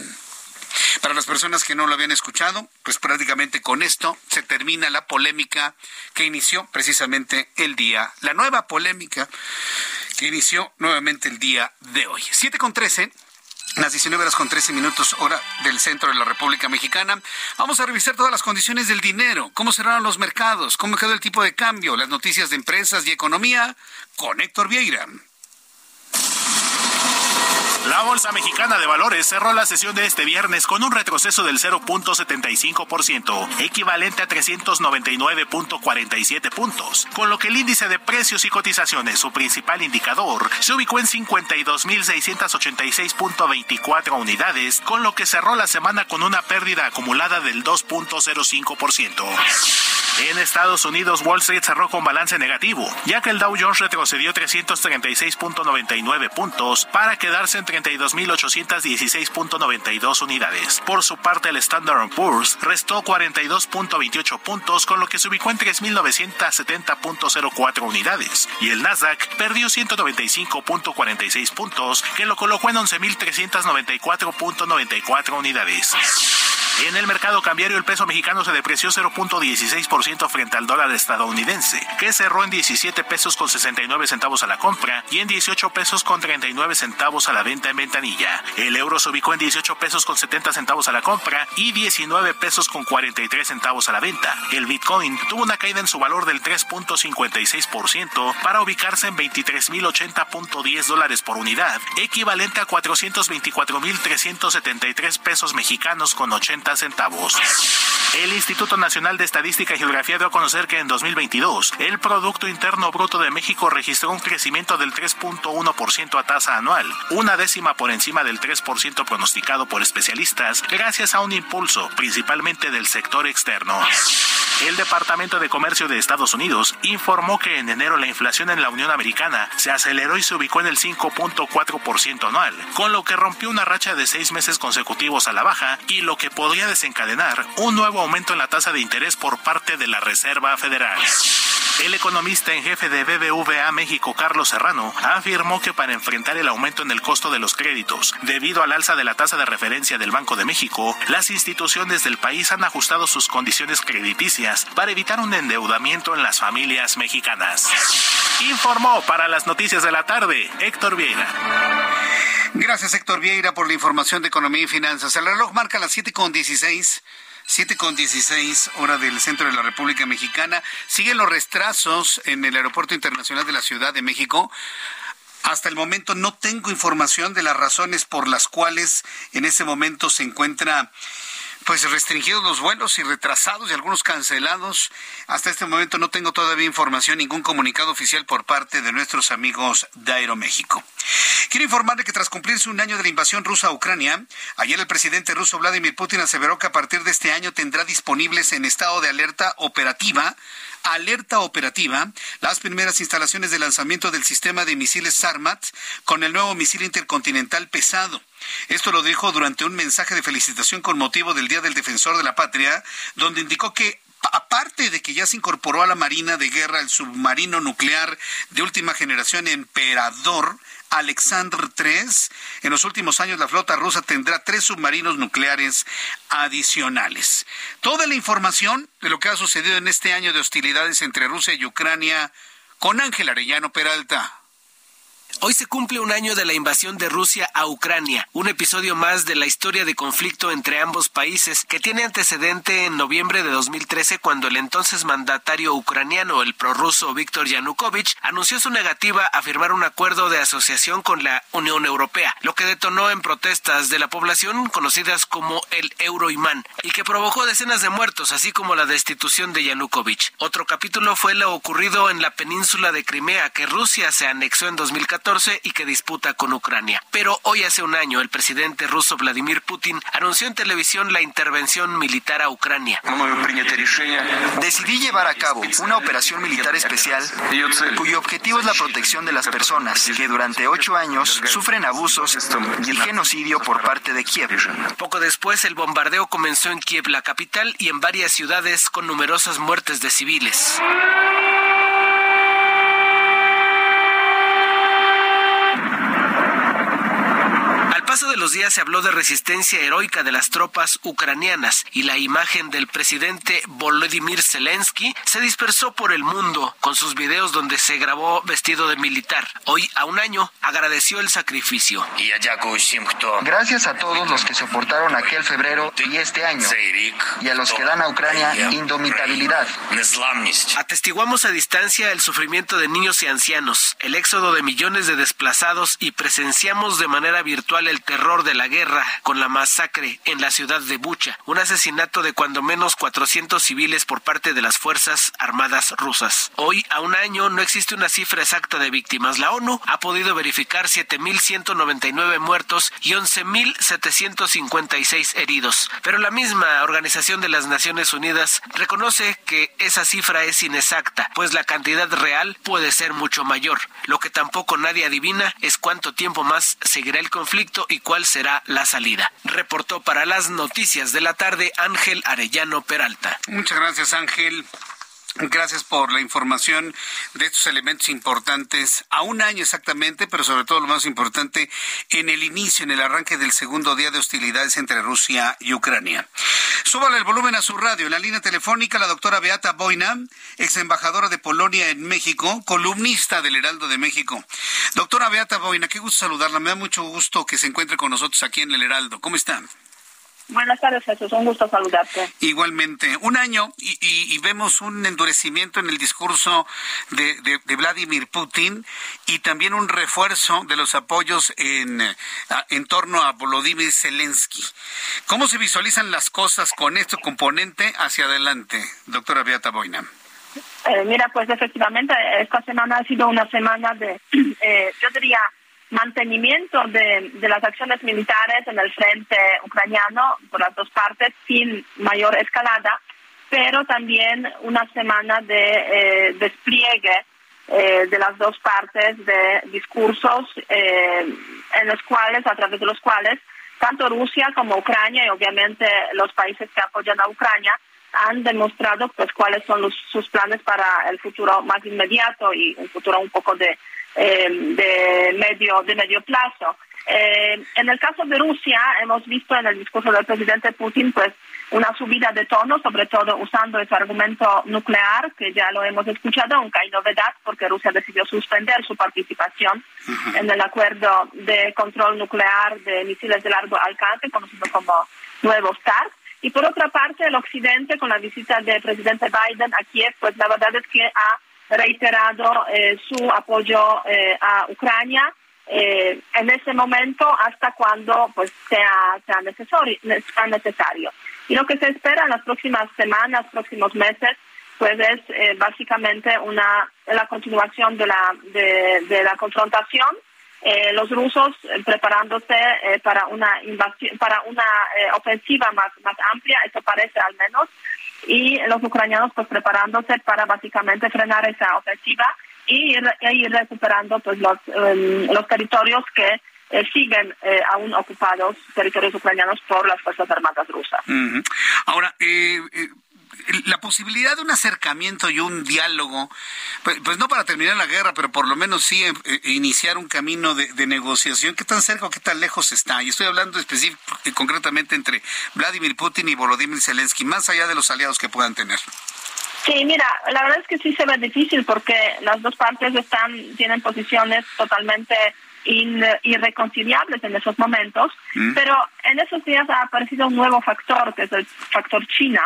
Para las personas que no lo habían escuchado, pues prácticamente con esto se termina la polémica que inició precisamente el día, la nueva polémica inició nuevamente el día de hoy. Siete con trece. Las 19 horas con 13 minutos hora del centro de la República Mexicana. Vamos a revisar todas las condiciones del dinero, cómo cerraron los mercados, cómo quedó el tipo de cambio, las noticias de empresas y economía con Héctor Vieira. La Bolsa Mexicana de Valores cerró la sesión de este viernes con un retroceso del 0.75%, equivalente a 399.47 puntos, con lo que el índice de precios y cotizaciones, su principal indicador, se ubicó en 52.686.24 unidades, con lo que cerró la semana con una pérdida acumulada del 2.05%. En Estados Unidos, Wall Street cerró con balance negativo, ya que el Dow Jones retrocedió 336.99 puntos para quedarse en 32.816.92 unidades. Por su parte, el Standard Poor's restó 42.28 puntos, con lo que se ubicó en 3.970.04 unidades, y el Nasdaq perdió 195.46 puntos, que lo colocó en 11.394.94 unidades. En el mercado cambiario el peso mexicano se depreció 0.16% frente al dólar estadounidense, que cerró en 17 pesos con 69 centavos a la compra y en 18 pesos con 39 centavos a la venta en ventanilla. El euro se ubicó en 18 pesos con 70 centavos a la compra y 19 pesos con 43 centavos a la venta. El Bitcoin tuvo una caída en su valor del 3.56% para ubicarse en 23.080.10 dólares por unidad, equivalente a 424.373 pesos mexicanos con 80 centavos. El Instituto Nacional de Estadística y Geografía dio a conocer que en 2022 el Producto Interno Bruto de México registró un crecimiento del 3.1% a tasa anual, una décima por encima del 3% pronosticado por especialistas, gracias a un impulso principalmente del sector externo. El Departamento de Comercio de Estados Unidos informó que en enero la inflación en la Unión Americana se aceleró y se ubicó en el 5.4% anual, con lo que rompió una racha de seis meses consecutivos a la baja y lo que podría desencadenar un nuevo aumento en la tasa de interés por parte de la Reserva Federal. El economista en jefe de BBVA México, Carlos Serrano, afirmó que para enfrentar el aumento en el costo de los créditos debido al alza de la tasa de referencia del Banco de México, las instituciones del país han ajustado sus condiciones crediticias para evitar un endeudamiento en las familias mexicanas. Informó para las noticias de la tarde Héctor Vieira. Gracias, Héctor Vieira, por la información de economía y finanzas. El reloj marca las 7 con 16. 7 con 16 hora del centro de la República Mexicana. Siguen los retrasos en el Aeropuerto Internacional de la Ciudad de México. Hasta el momento no tengo información de las razones por las cuales en ese momento se encuentra pues restringidos los vuelos y retrasados y algunos cancelados. Hasta este momento no tengo todavía información, ningún comunicado oficial por parte de nuestros amigos de Aeroméxico. Quiero informarle que tras cumplirse un año de la invasión rusa a Ucrania, ayer el presidente ruso Vladimir Putin aseveró que a partir de este año tendrá disponibles en estado de alerta operativa alerta operativa las primeras instalaciones de lanzamiento del sistema de misiles Sarmat con el nuevo misil intercontinental pesado. Esto lo dijo durante un mensaje de felicitación con motivo del Día del Defensor de la Patria, donde indicó que aparte de que ya se incorporó a la Marina de Guerra el submarino nuclear de última generación Emperador, Alexander III. En los últimos años la flota rusa tendrá tres submarinos nucleares adicionales. Toda la información de lo que ha sucedido en este año de hostilidades entre Rusia y Ucrania con Ángel Arellano Peralta. Hoy se cumple un año de la invasión de Rusia a Ucrania, un episodio más de la historia de conflicto entre ambos países que tiene antecedente en noviembre de 2013 cuando el entonces mandatario ucraniano, el prorruso Víctor Yanukovych, anunció su negativa a firmar un acuerdo de asociación con la Unión Europea, lo que detonó en protestas de la población conocidas como el Euroimán y que provocó decenas de muertos, así como la destitución de Yanukovych. Otro capítulo fue lo ocurrido en la península de Crimea, que Rusia se anexó en 2014 2014 y que disputa con Ucrania. Pero hoy hace un año el presidente ruso Vladimir Putin anunció en televisión la intervención militar a Ucrania. Decidí llevar a cabo una operación militar especial cuyo objetivo es la protección de las personas que durante ocho años sufren abusos y genocidio por parte de Kiev. Poco después el bombardeo comenzó en Kiev, la capital, y en varias ciudades con numerosas muertes de civiles. Paso de los días se habló de resistencia heroica de las tropas ucranianas y la imagen del presidente Volodymyr Zelensky se dispersó por el mundo con sus videos donde se grabó vestido de militar. Hoy, a un año, agradeció el sacrificio. Gracias a todos los que soportaron aquel febrero y este año y a los que dan a Ucrania indomitabilidad. Atestiguamos a distancia el sufrimiento de niños y ancianos, el éxodo de millones de desplazados y presenciamos de manera virtual el terror de la guerra con la masacre en la ciudad de Bucha, un asesinato de cuando menos 400 civiles por parte de las Fuerzas Armadas rusas. Hoy, a un año, no existe una cifra exacta de víctimas. La ONU ha podido verificar 7.199 muertos y 11.756 heridos, pero la misma Organización de las Naciones Unidas reconoce que esa cifra es inexacta, pues la cantidad real puede ser mucho mayor. Lo que tampoco nadie adivina es cuánto tiempo más seguirá el conflicto y cuál será la salida. Reportó para las noticias de la tarde Ángel Arellano Peralta. Muchas gracias Ángel. Gracias por la información de estos elementos importantes a un año exactamente, pero sobre todo lo más importante en el inicio, en el arranque del segundo día de hostilidades entre Rusia y Ucrania. Súbale el volumen a su radio. En la línea telefónica, la doctora Beata Boina, ex embajadora de Polonia en México, columnista del Heraldo de México. Doctora Beata Boina, qué gusto saludarla. Me da mucho gusto que se encuentre con nosotros aquí en el Heraldo. ¿Cómo están? Buenas tardes, Jesús. Un gusto saludarte. Igualmente. Un año y, vemos un endurecimiento en el discurso de, Vladimir Putin y también un refuerzo de los apoyos en, en torno a Volodymyr Zelensky. ¿Cómo se visualizan las cosas con este componente hacia adelante, doctora Beata Boina? Eh, mira, pues efectivamente, esta semana ha sido una semana de, eh, yo diría, mantenimiento de, las acciones militares en el frente ucraniano por las dos partes sin mayor escalada, pero también una semana de eh, despliegue eh, de las dos partes de discursos eh, en los cuales, a través de los cuales, tanto Rusia como Ucrania y obviamente los países que apoyan a Ucrania han demostrado pues cuáles son sus planes para el futuro más inmediato y un futuro un poco de eh, de medio de medio plazo. Eh, en el caso de Rusia, hemos visto en el discurso del presidente Putin pues una subida de tono, sobre todo usando ese argumento nuclear, que ya lo hemos escuchado, aunque hay novedad porque Rusia decidió suspender su participación en el acuerdo de control nuclear de misiles de largo alcance, conocido como Nuevo START. Y por otra parte, el Occidente, con la visita del presidente Biden a Kiev, pues la verdad es que ha reiterado eh, su apoyo eh, a Ucrania eh, en ese momento hasta cuando pues sea, sea, necesario, sea necesario. Y lo que se espera en las próximas semanas, próximos meses, pues es básicamente una la continuación de la de, de la confrontación los rusos preparándose para una invasión, para una ofensiva más, más amplia, eso parece al menos, y los ucranianos pues preparándose para básicamente frenar esa ofensiva y ir, e ir recuperando pues los, em, los territorios que eh, siguen eh, aún ocupados, territorios ucranianos por las Fuerzas Armadas rusas. Ahora, eh, la posibilidad de un acercamiento y un diálogo, pues, pues, no para terminar la guerra, pero por lo menos sí eh, eh, iniciar un camino de, negociación, ¿qué tan cerca o qué tan lejos está? Y estoy hablando específico, eh, concretamente entre Vladimir Putin y Volodymyr Zelensky, más allá de los aliados que puedan tener. Sí, mira, la verdad es que sí se ve difícil porque las dos partes están tienen posiciones totalmente irreconciliables en esos momentos, mm. pero en esos días ha aparecido un nuevo factor, que es el factor China,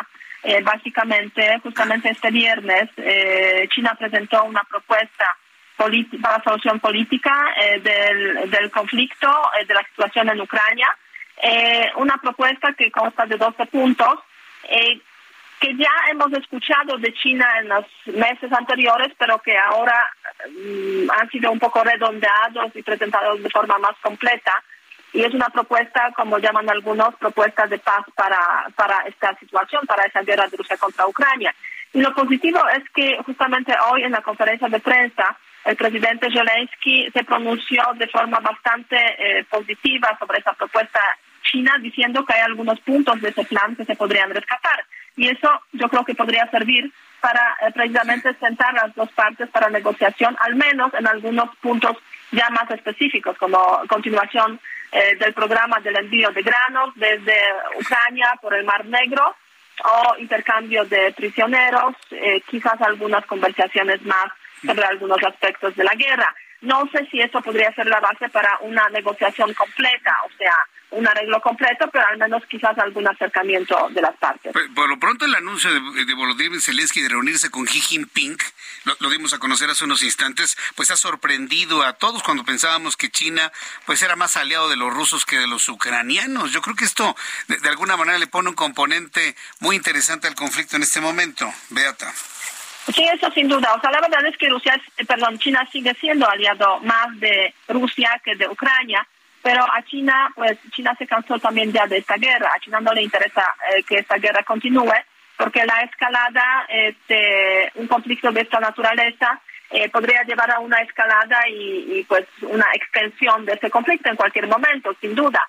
eh, básicamente, justamente este viernes, eh, China presentó una propuesta para solución política eh, del, del, conflicto, de la situación en Ucrania, una propuesta que consta de 12 puntos que ya hemos escuchado de China en los meses anteriores, pero que ahora mm, han sido un poco redondeados y presentados de forma más completa. Y es una propuesta, como llaman algunos, propuesta de paz para, para esta situación, para esa guerra de Rusia contra Ucrania. Y lo positivo es que justamente hoy en la conferencia de prensa el presidente Zelensky se pronunció de forma bastante eh, positiva sobre esa propuesta china, diciendo que hay algunos puntos de ese plan que se podrían rescatar. Y eso yo creo que podría servir para eh, precisamente sentar las dos partes para negociación, al menos en algunos puntos ya más específicos, como continuación eh, del programa del envío de granos desde Ucrania por el Mar Negro o intercambio de prisioneros, quizás algunas conversaciones más sobre algunos aspectos de la guerra. No sé si eso podría ser la base para una negociación completa, o sea, un arreglo completo, pero al menos quizás algún acercamiento de las partes. Por, lo pronto el anuncio de, de, Volodymyr Zelensky de reunirse con Xi Jinping, lo, dimos a conocer hace unos instantes, pues ha sorprendido a todos cuando pensábamos que China pues era más aliado de los rusos que de los ucranianos. Yo creo que esto de, de alguna manera le pone un componente muy interesante al conflicto en este momento. Beata. Sí, eso sin duda. O sea, la verdad es que Rusia, eh, perdón, China sigue siendo aliado más de Rusia que de Ucrania, pero a China, pues China se cansó también ya de esta guerra. A China no le interesa eh, que esta guerra continúe, porque la escalada este, un conflicto de esta naturaleza eh, podría llevar a una escalada y, pues una extensión de ese conflicto en cualquier momento, sin duda.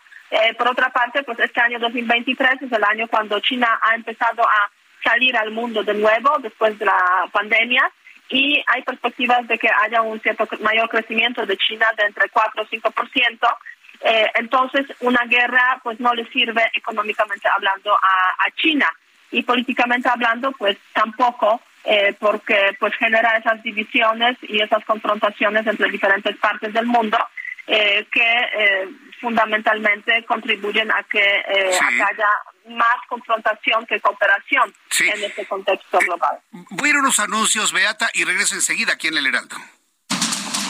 por otra parte, pues este año 2023 es el año cuando China ha empezado a salir al mundo de nuevo después de la pandemia y hay perspectivas de que haya un cierto mayor crecimiento de China de entre 4 o 5%. Eh, entonces, una guerra pues no le sirve económicamente hablando a, China y políticamente hablando pues tampoco eh, porque pues genera esas divisiones y esas confrontaciones entre diferentes partes del mundo eh, que eh, fundamentalmente contribuyen a que, eh, haya más confrontación que cooperación en este contexto global. Voy a ir a unos anuncios, Beata, y regreso enseguida aquí en el Heraldo.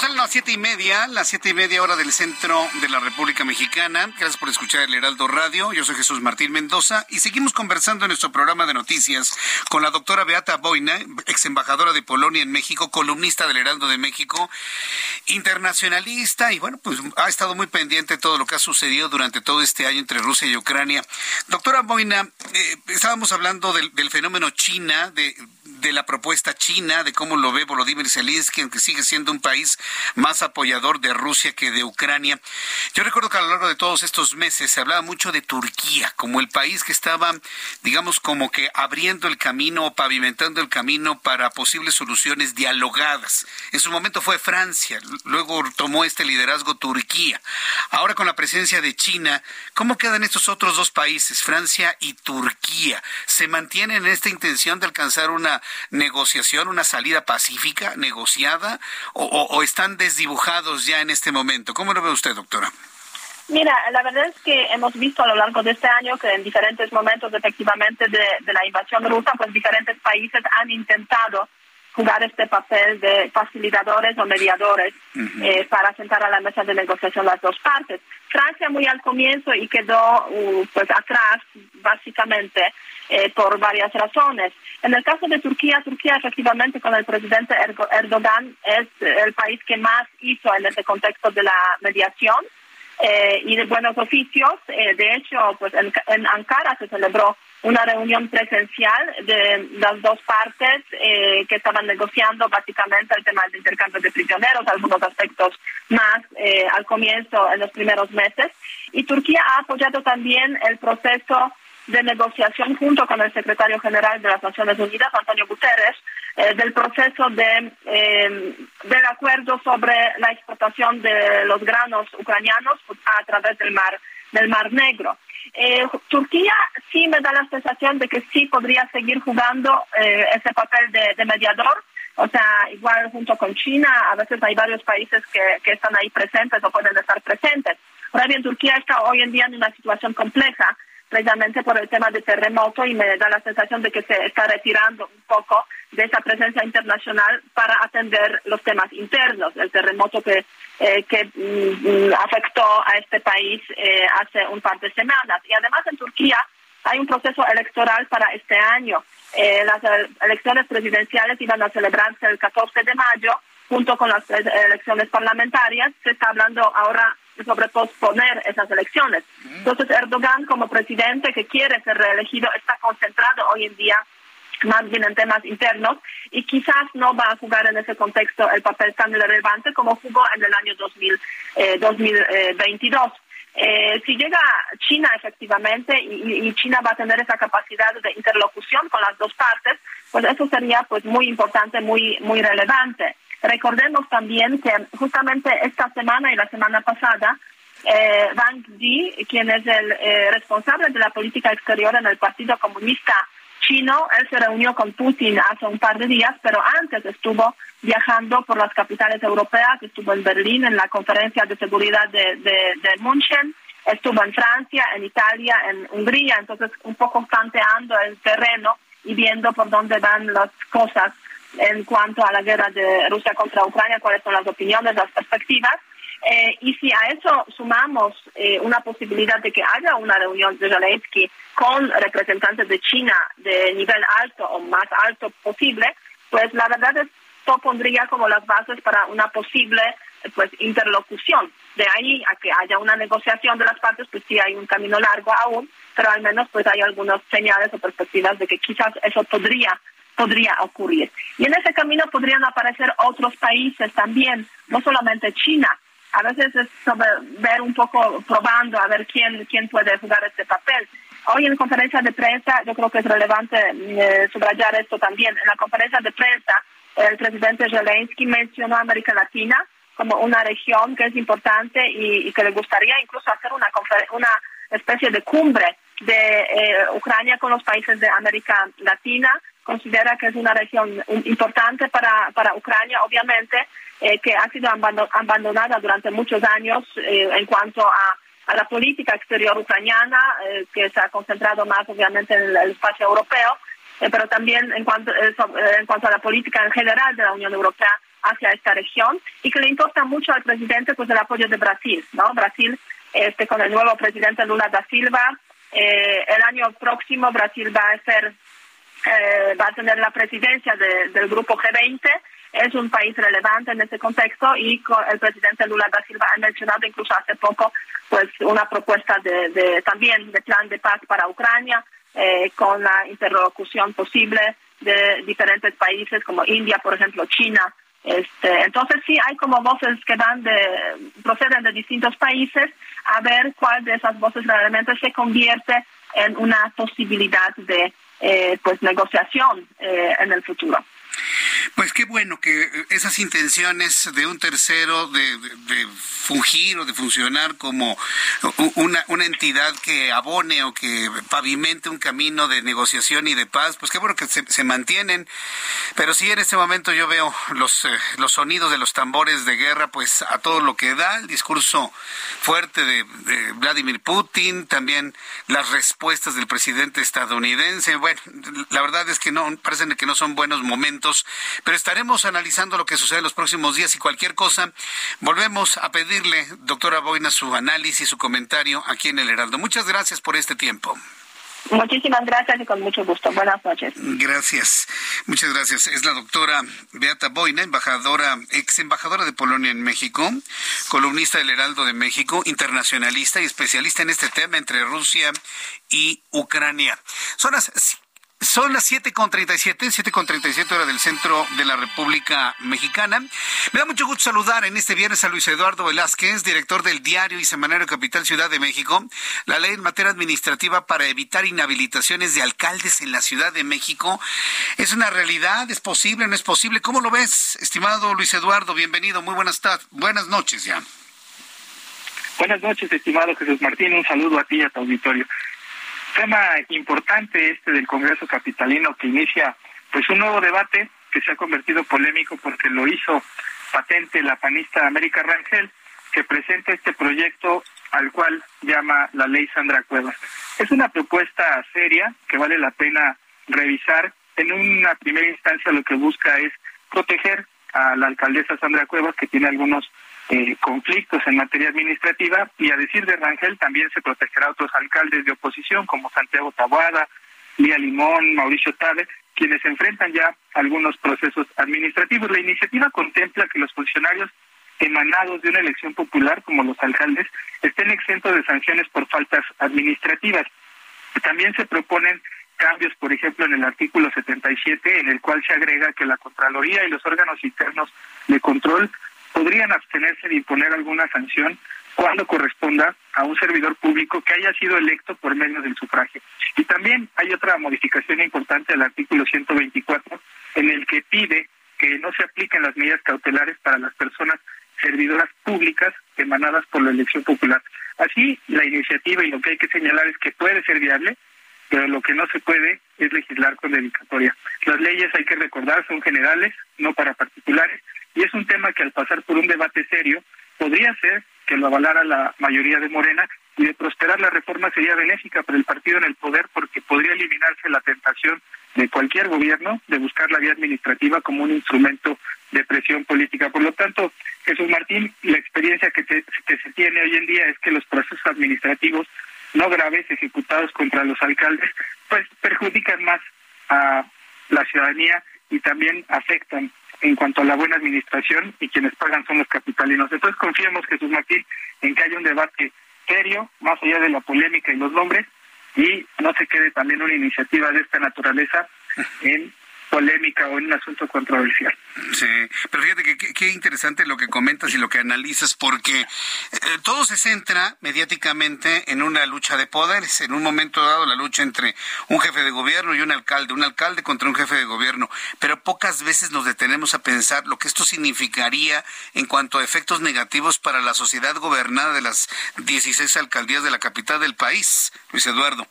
son las siete y media, las siete y media hora del centro de la República Mexicana. Gracias por escuchar el Heraldo Radio. Yo soy Jesús Martín Mendoza y seguimos conversando en nuestro programa de noticias con la doctora Beata Boina, ex embajadora de Polonia en México, columnista del Heraldo de México, internacionalista y bueno, pues ha estado muy pendiente de todo lo que ha sucedido durante todo este año entre Rusia y Ucrania. Doctora Boina, eh, estábamos hablando del, del fenómeno China, de de la propuesta china, de cómo lo ve Volodymyr Zelensky, aunque sigue siendo un país más apoyador de Rusia que de Ucrania. Yo recuerdo que a lo largo de todos estos meses se hablaba mucho de Turquía como el país que estaba, digamos, como que abriendo el camino o pavimentando el camino para posibles soluciones dialogadas. En su momento fue Francia, luego tomó este liderazgo Turquía. Ahora con la presencia de China, ¿cómo quedan estos otros dos países, Francia y Turquía? ¿Se mantienen en esta intención de alcanzar una negociación, una salida pacífica, negociada, o, están desdibujados ya en este momento? ¿Cómo lo ve usted, doctora? Mira, la verdad es que hemos visto a lo largo de este año que en diferentes momentos efectivamente de, la invasión rusa, pues diferentes países han intentado jugar este papel de facilitadores o mediadores eh, para sentar a la mesa de negociación las dos partes. Francia muy al comienzo y quedó uh, pues atrás básicamente por varias razones. En el caso de Turquía, Turquía efectivamente con el presidente Erdogan es el país que más hizo en ese contexto de la mediación eh, y de buenos oficios. Eh, de hecho, pues en, Ankara se celebró una reunión presencial de las dos partes eh, que estaban negociando básicamente el tema del intercambio de prisioneros, algunos aspectos más al comienzo, en los primeros meses. Y Turquía ha apoyado también el proceso de negociación junto con el secretario general de las Naciones Unidas, Antonio Guterres, eh, del proceso de, eh, del acuerdo sobre la exportación de los granos ucranianos a través del mar, del mar Negro. Eh, Turquía sí me da la sensación de que sí podría seguir jugando ese papel de, mediador, o sea, igual junto con China, a veces hay varios países que, que están ahí presentes o pueden estar presentes. Ahora bien, Turquía está hoy en día en una situación compleja precisamente por el tema de terremoto y me da la sensación de que se está retirando un poco de esa presencia internacional para atender los temas internos, el terremoto que, eh, que mm, afectó a este país eh, hace un par de semanas. Y además en Turquía hay un proceso electoral para este año. Eh, las elecciones presidenciales iban a celebrarse el 14 de mayo junto con las elecciones parlamentarias. Se está hablando ahora sobre posponer esas elecciones. Entonces Erdogan como presidente que quiere ser reelegido está concentrado hoy en día más bien en temas internos y quizás no va a jugar en ese contexto el papel tan relevante como jugó en el año 2022. Eh, eh, si llega China efectivamente y, y, China va a tener esa capacidad de interlocución con las dos partes, pues eso sería pues muy importante, muy muy relevante. Recordemos también que justamente esta semana y la semana pasada, eh, Wang Yi, quien es el eh, responsable de la política exterior en el Partido Comunista Chino, él se reunió con Putin hace un par de días, pero antes estuvo viajando por las capitales europeas, estuvo en Berlín en la conferencia de seguridad de, de, de München, estuvo en Francia, en Italia, en Hungría, entonces un poco tanteando el terreno y viendo por dónde van las cosas en cuanto a la guerra de Rusia contra Ucrania, cuáles son las opiniones, las perspectivas. Eh, y si a eso sumamos eh, una posibilidad de que haya una reunión de Zelensky con representantes de China de nivel alto o más alto posible, pues la verdad es esto pondría como las bases para una posible pues interlocución. De ahí a que haya una negociación de las partes, pues sí hay un camino largo aún, pero al menos pues hay algunas señales o perspectivas de que quizás eso podría podría ocurrir. Y en ese camino podrían aparecer otros países también, no solamente China. A veces es sobre ver un poco, probando a ver quién, quién puede jugar este papel. Hoy en conferencia de prensa, yo creo que es relevante eh, subrayar esto también. En la conferencia de prensa, el presidente Zelensky mencionó a América Latina como una región que es importante y, que le gustaría incluso hacer una, una especie de cumbre de eh, Ucrania con los países de América Latina considera que es una región importante para, para Ucrania, obviamente, eh, que ha sido abandonada durante muchos años eh, en cuanto a, la política exterior ucraniana, eh, que se ha concentrado más obviamente en el, espacio europeo, pero también en cuanto, en cuanto a la política en general de la Unión Europea hacia esta región y que le importa mucho al presidente pues el apoyo de Brasil, ¿no? Brasil este con el nuevo presidente Lula da Silva el año próximo Brasil va a ser eh, va a tener la presidencia del grupo G20. Es un país relevante en ese contexto y el presidente Lula da Silva ha mencionado incluso hace poco pues una propuesta de, también de plan de paz para Ucrania eh, con la interlocución posible de diferentes países como India, por ejemplo, China. Este, entonces sí hay como voces que van de proceden de distintos países a ver cuál de esas voces realmente se convierte en una posibilidad de eh, pues negociación eh, en el futuro. Pues qué bueno que esas intenciones de un tercero de, fungir o de funcionar como una, una, entidad que abone o que pavimente un camino de negociación y de paz, pues qué bueno que se, mantienen. Pero sí, en este momento yo veo los, eh, los sonidos de los tambores de guerra, pues a todo lo que da, el discurso fuerte de, de Vladimir Putin, también las respuestas del presidente estadounidense. Bueno, la verdad es que no, parecen que no son buenos momentos pero estaremos analizando lo que sucede en los próximos días y cualquier cosa. Volvemos a pedirle, doctora Boina, su análisis, su comentario aquí en el Heraldo. Muchas gracias por este tiempo. Muchísimas gracias y con mucho gusto. Buenas noches. Gracias. Muchas gracias. Es la doctora Beata Boina, embajadora, ex embajadora de Polonia en México, columnista del Heraldo de México, internacionalista y especialista en este tema entre Rusia y Ucrania. Son las son las 7.37, 7.37 hora del centro de la República Mexicana. Me da mucho gusto saludar en este viernes a Luis Eduardo Velázquez, director del diario y semanario Capital Ciudad de México. La ley en materia administrativa para evitar inhabilitaciones de alcaldes en la Ciudad de México es una realidad, es posible, no es posible. ¿Cómo lo ves, estimado Luis Eduardo? Bienvenido, muy buenas, buenas noches ya. Buenas noches, estimado Jesús Martín. Un saludo a ti y a tu auditorio tema importante este del Congreso Capitalino que inicia pues un nuevo debate que se ha convertido polémico porque lo hizo patente la panista América Rangel, que presenta este proyecto al cual llama la ley Sandra Cuevas. Es una propuesta seria que vale la pena revisar. En una primera instancia lo que busca es proteger a la alcaldesa Sandra Cuevas, que tiene algunos eh, conflictos en materia administrativa y a decir de Rangel también se protegerá a otros alcaldes de oposición como Santiago Taboada, Lía Limón, Mauricio Tabe, quienes enfrentan ya algunos procesos administrativos. La iniciativa contempla que los funcionarios emanados de una elección popular como los alcaldes estén exentos de sanciones por faltas administrativas. También se proponen cambios, por ejemplo, en el artículo 77, en el cual se agrega que la Contraloría y los órganos internos de control podrían abstenerse de imponer alguna sanción cuando corresponda a un servidor público que haya sido electo por medio del sufragio. Y también hay otra modificación importante del artículo 124 en el que pide que no se apliquen las medidas cautelares para las personas servidoras públicas emanadas por la elección popular. Así, la iniciativa y lo que hay que señalar es que puede ser viable, pero lo que no se puede es legislar con dedicatoria. Las leyes, hay que recordar, son generales, no para particulares, y es un tema que al pasar por un debate serio podría ser que lo avalara la mayoría de Morena y de prosperar la reforma sería benéfica para el partido en el poder porque podría eliminarse la tentación de cualquier gobierno de buscar la vía administrativa como un instrumento de presión política. Por lo tanto, Jesús Martín, la experiencia que, que se tiene hoy en día es que los procesos administrativos no graves ejecutados contra los alcaldes, pues perjudican más a la ciudadanía y también afectan en cuanto a la buena administración y quienes pagan son los capitalinos. Entonces confiemos, Jesús Martín, en que haya un debate serio, más allá de la polémica y los nombres, y no se quede también una iniciativa de esta naturaleza en polémica o en un asunto controversial. Sí, pero fíjate que qué interesante lo que comentas y lo que analizas, porque eh, todo se centra mediáticamente en una lucha de poderes. En un momento dado, la lucha entre un jefe de gobierno y un alcalde, un alcalde contra un jefe de gobierno, pero pocas veces nos detenemos a pensar lo que esto significaría en cuanto a efectos negativos para la sociedad gobernada de las 16 alcaldías de la capital del país. Luis Eduardo.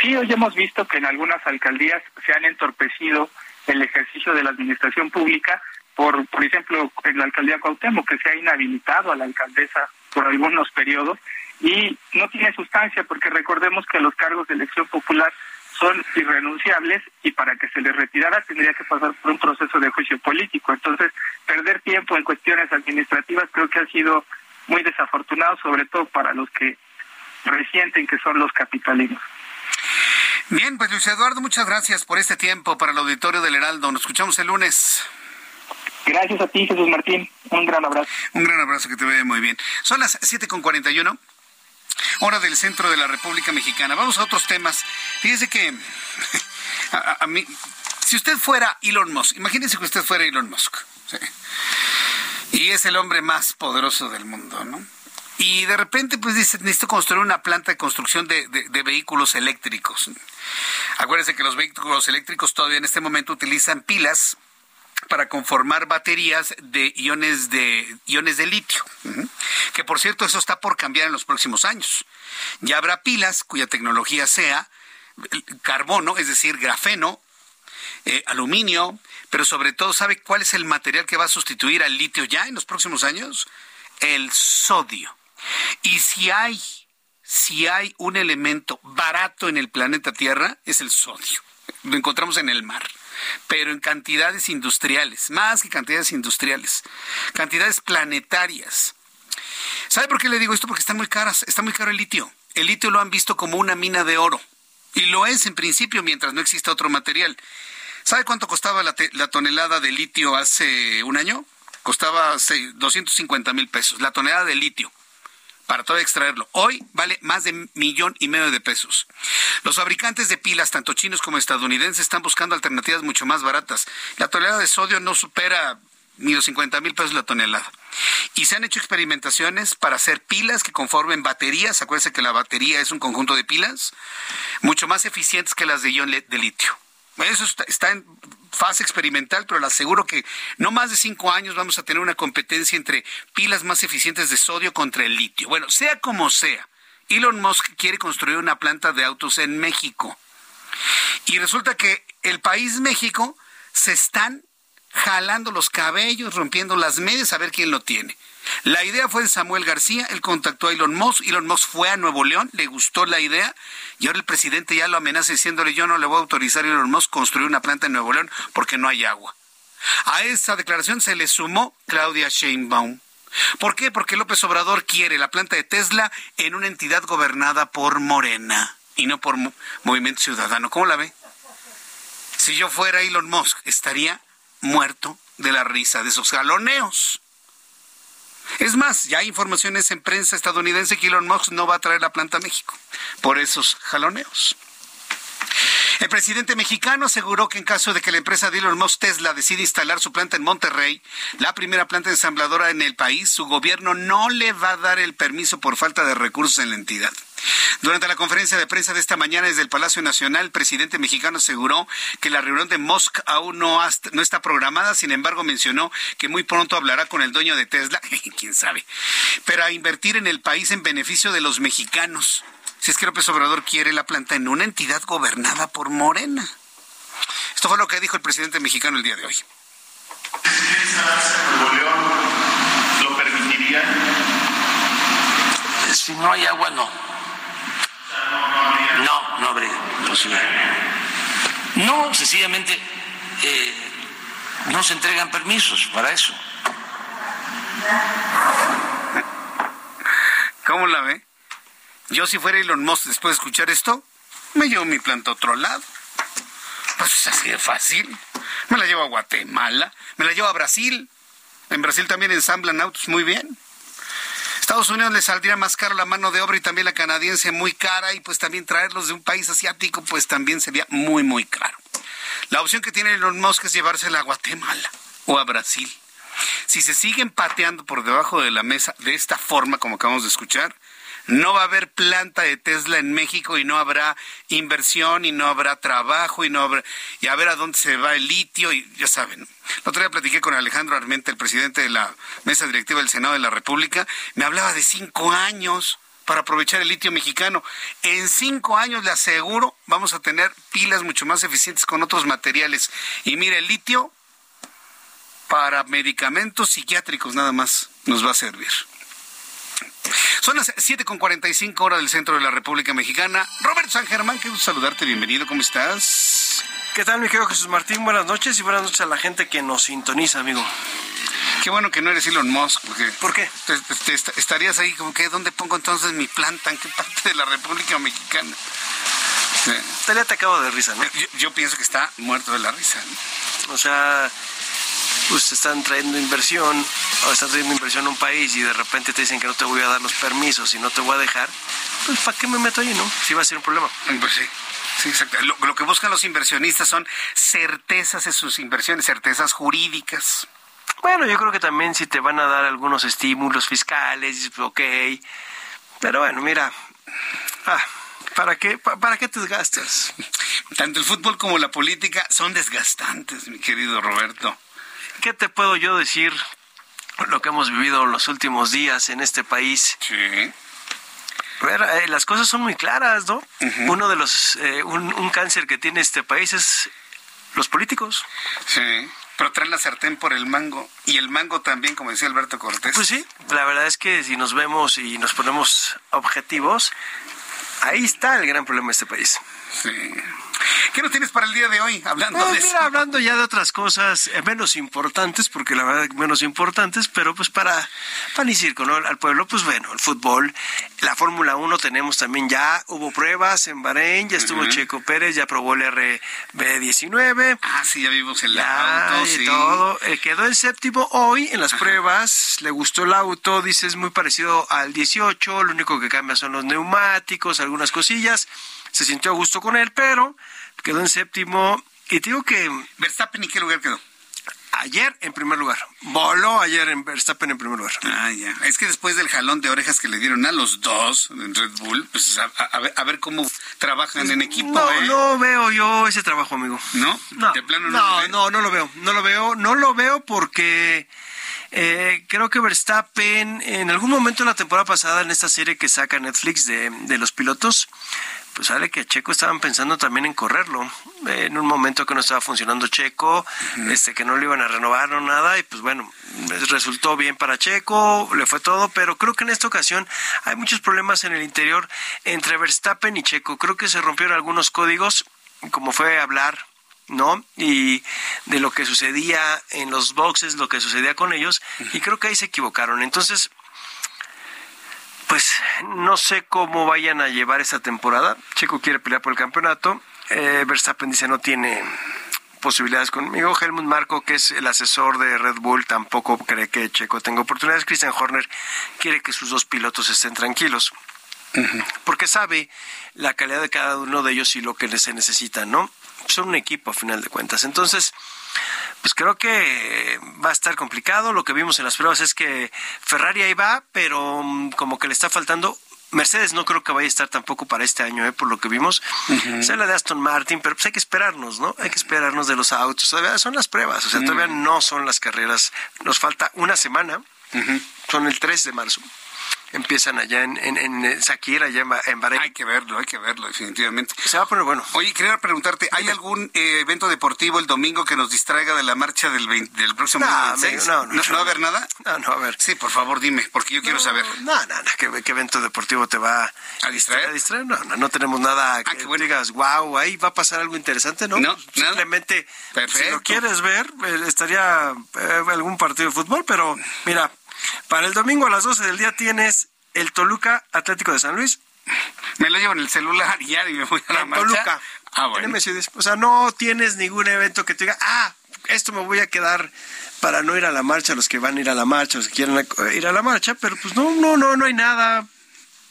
Sí, hoy hemos visto que en algunas alcaldías se han entorpecido el ejercicio de la administración pública, por, por ejemplo, en la alcaldía Cuauhtémoc, que se ha inhabilitado a la alcaldesa por algunos periodos y no tiene sustancia porque recordemos que los cargos de elección popular son irrenunciables y para que se les retirara tendría que pasar por un proceso de juicio político. Entonces, perder tiempo en cuestiones administrativas creo que ha sido muy desafortunado, sobre todo para los que resienten que son los capitalinos. Bien, pues Luis Eduardo, muchas gracias por este tiempo para el auditorio del Heraldo. Nos escuchamos el lunes. Gracias a ti, Jesús Martín. Un gran abrazo. Un gran abrazo, que te vea muy bien. Son las 7.41, hora del centro de la República Mexicana. Vamos a otros temas. Fíjese que a, mí, si usted fuera Elon Musk, imagínese que usted fuera Elon Musk. Y es el hombre más poderoso del mundo, ¿no? Y de repente, pues dice, necesito construir una planta de construcción de, vehículos eléctricos. Acuérdense que los vehículos eléctricos todavía en este momento utilizan pilas para conformar baterías de iones de iones de litio, que por cierto eso está por cambiar en los próximos años. Ya habrá pilas cuya tecnología sea carbono, es decir, grafeno, eh, aluminio, pero sobre todo, ¿sabe cuál es el material que va a sustituir al litio ya en los próximos años? El sodio. Y si hay, si hay un elemento barato en el planeta Tierra, es el sodio. Lo encontramos en el mar, pero en cantidades industriales, más que cantidades industriales, cantidades planetarias. ¿Sabe por qué le digo esto? Porque está muy caras, está muy caro el litio. El litio lo han visto como una mina de oro. Y lo es en principio mientras no exista otro material. ¿Sabe cuánto costaba la, tonelada de litio hace un año? Costaba 250 mil pesos, la tonelada de litio para todo extraerlo. Hoy vale más de millón y medio de pesos. Los fabricantes de pilas, tanto chinos como estadounidenses, están buscando alternativas mucho más baratas. La tonelada de sodio no supera ni los 50 mil pesos la tonelada. Y se han hecho experimentaciones para hacer pilas que conformen baterías. Acuérdense que la batería es un conjunto de pilas mucho más eficientes que las de ion de litio. Eso está, en fase experimental, pero le aseguro que no más de cinco años vamos a tener una competencia entre pilas más eficientes de sodio contra el litio. Bueno, sea como sea, Elon Musk quiere construir una planta de autos en México. Y resulta que el país México se están jalando los cabellos, rompiendo las medias a ver quién lo tiene. La idea fue de Samuel García, él contactó a Elon Musk, Elon Musk fue a Nuevo León, le gustó la idea y ahora el presidente ya lo amenaza diciéndole yo no le voy a autorizar a Elon Musk construir una planta en Nuevo León porque no hay agua. A esa declaración se le sumó Claudia Sheinbaum. ¿Por qué? Porque López Obrador quiere la planta de Tesla en una entidad gobernada por Morena y no por Movimiento Ciudadano. ¿Cómo la ve? Si yo fuera Elon Musk, estaría muerto de la risa de esos galoneos. Es más, ya hay informaciones en prensa estadounidense que Elon Musk no va a traer la planta a México por esos jaloneos. El presidente mexicano aseguró que en caso de que la empresa de Elon Musk Tesla decida instalar su planta en Monterrey, la primera planta ensambladora en el país, su gobierno no le va a dar el permiso por falta de recursos en la entidad. Durante la conferencia de prensa de esta mañana desde el Palacio Nacional, el presidente mexicano aseguró que la reunión de Musk aún no, está programada, sin embargo mencionó que muy pronto hablará con el dueño de Tesla, quién sabe, pero invertir en el país en beneficio de los mexicanos. Si es que López Obrador quiere la planta en una entidad gobernada por Morena. Esto fue lo que dijo el presidente mexicano el día de hoy. ¿Lo permitiría? Si no hay agua, no. No, no habría posibilidad. No, sencillamente eh, no se entregan permisos para eso. ¿Cómo la ve? Yo si fuera Elon Musk después de escuchar esto, me llevo mi planta a otro lado. Pues es así de fácil. Me la llevo a Guatemala, me la llevo a Brasil. En Brasil también ensamblan autos muy bien. Estados Unidos le saldría más caro la mano de obra y también la canadiense muy cara y pues también traerlos de un país asiático pues también sería muy muy caro. La opción que tiene Elon Musk es llevársela a Guatemala o a Brasil. Si se siguen pateando por debajo de la mesa de esta forma como acabamos de escuchar, no va a haber planta de Tesla en México y no habrá inversión y no habrá trabajo y no habrá y a ver a dónde se va el litio y ya saben. El otro día platiqué con Alejandro Armenta, el presidente de la mesa directiva del Senado de la República, me hablaba de cinco años para aprovechar el litio mexicano. En cinco años le aseguro vamos a tener pilas mucho más eficientes con otros materiales. Y mire, el litio para medicamentos psiquiátricos nada más nos va a servir. Son las 7.45 horas del centro de la República Mexicana. Robert San Germán, qué gusto saludarte, bienvenido, ¿cómo estás? ¿Qué tal, mi querido Jesús Martín? Buenas noches y buenas noches a la gente que nos sintoniza, amigo. Qué bueno que no eres Elon Musk, porque ¿Por qué? estarías ahí como que, ¿dónde pongo entonces mi planta? ¿En qué parte de la República Mexicana? Estaría atacado de risa, ¿no? Yo, pienso que está muerto de la risa. O sea, pues están trayendo inversión o están trayendo inversión a un país y de repente te dicen que no te voy a dar los permisos y no te voy a dejar, pues ¿para qué me meto ahí, no? Si va a ser un problema. Pues sí. Sí, exacto. Lo, lo, que buscan los inversionistas son certezas en sus inversiones, certezas jurídicas. Bueno, yo creo que también si te van a dar algunos estímulos fiscales, ok. Pero bueno, mira, ah, ¿para qué, para qué te desgastas? Tanto el fútbol como la política son desgastantes, mi querido Roberto. ¿Qué te puedo yo decir? Lo que hemos vivido los últimos días en este país. Sí. Ver, eh, las cosas son muy claras, ¿no? Uno de los, eh, un, cáncer que tiene este país es los políticos. Sí, pero traen la sartén por el mango y el mango también, como decía Alberto Cortés. Pues sí, la verdad es que si nos vemos y nos ponemos objetivos, ahí está el gran problema de este país. Sí. ¿Qué nos tienes para el día de hoy? Hablando Eh, de eso. mira, hablando ya de otras cosas eh, menos importantes, porque la verdad menos importantes, pero pues para, para ni circo, ¿no? Al pueblo, pues bueno, el fútbol, la Fórmula 1 tenemos también ya, hubo pruebas en Bahrein, ya estuvo. Checo Pérez, ya probó el RB19. Ah, sí, ya vimos el Ya, auto, y sí. todo. Eh, quedó en séptimo hoy en las pruebas. Le gustó el auto, dice es muy parecido al 18. Lo único que cambia son los neumáticos, algunas cosillas. Se sintió a gusto con él, pero quedó en séptimo. Y te digo que Verstappen, ¿en qué lugar quedó? ayer en primer lugar. Voló ayer en Verstappen en primer lugar. Ah, ya. Es que después del jalón de orejas que le dieron a los dos en Red Bull, pues a, ver, a ver cómo trabajan en equipo, No, ¿eh? no veo yo ese trabajo, amigo. ¿No? No, De plano no. no, no, no lo veo, no lo veo, no lo veo porque eh, creo que Verstappen en algún momento en la temporada pasada en esta serie que saca Netflix de, de los pilotos, pues sale que Checo estaban pensando también en correrlo. Eh, en un momento que no estaba funcionando Checo, este que no le iban a renovar o nada, y pues bueno, resultó bien para Checo, le fue todo, pero creo que en esta ocasión hay muchos problemas en el interior entre Verstappen y Checo. Creo que se rompieron algunos códigos, como fue hablar ¿no? Y de lo que sucedía en los boxes, lo que sucedía con ellos, y creo que ahí se equivocaron. Entonces, pues no sé cómo vayan a llevar esa temporada. Checo quiere pelear por el campeonato. Eh, Verstappen dice no tiene posibilidades conmigo. Helmut Marco, que es el asesor de Red Bull, tampoco cree que Checo tenga oportunidades. Christian Horner quiere que sus dos pilotos estén tranquilos. Porque sabe la calidad de cada uno de ellos y lo que se necesita, ¿no? Son un equipo a final de cuentas. Entonces, pues creo que va a estar complicado. Lo que vimos en las pruebas es que Ferrari ahí va, pero mm, como que le está faltando. Mercedes no creo que vaya a estar tampoco para este año, ¿eh? por lo que vimos. Se la de Aston Martin, pero pues hay que esperarnos, ¿no? Hay que esperarnos de los autos. Todavía son las pruebas, o sea, todavía no son las carreras. Nos falta una semana. Son el 3 de marzo. Empiezan allá en, en, en Sakira, allá en, Ba- en Bahrein. Hay que verlo, hay que verlo, definitivamente. Se va a poner bueno. Oye, quería preguntarte, ¿hay algún eh, evento deportivo el domingo que nos distraiga de la marcha del, 20 del próximo No, 26? amigo, no, no, ¿No, no. va a haber nada? No, no, a ver. Sí, por favor, dime, porque yo quiero saber. No, no, no, ¿qué, qué evento deportivo te va ¿A distraer? a distraer? No, no, no tenemos nada que qué bueno. digas, wow, ahí va a pasar algo interesante, ¿no? No, Simplemente, Perfecto. si lo quieres ver, eh, estaría eh, algún partido de fútbol, pero mira, para el domingo a las 12 del día tienes el Toluca Atlético de San Luis. Me lo llevo en el celular y ya y me voy a la en marcha. Toluca. Ah, en bueno. O sea, no tienes ningún evento que te diga, ah, esto me voy a quedar para no ir a la marcha, los que van a ir a la marcha, los que quieren eh, ir a la marcha, pero pues no, no, no, no hay nada.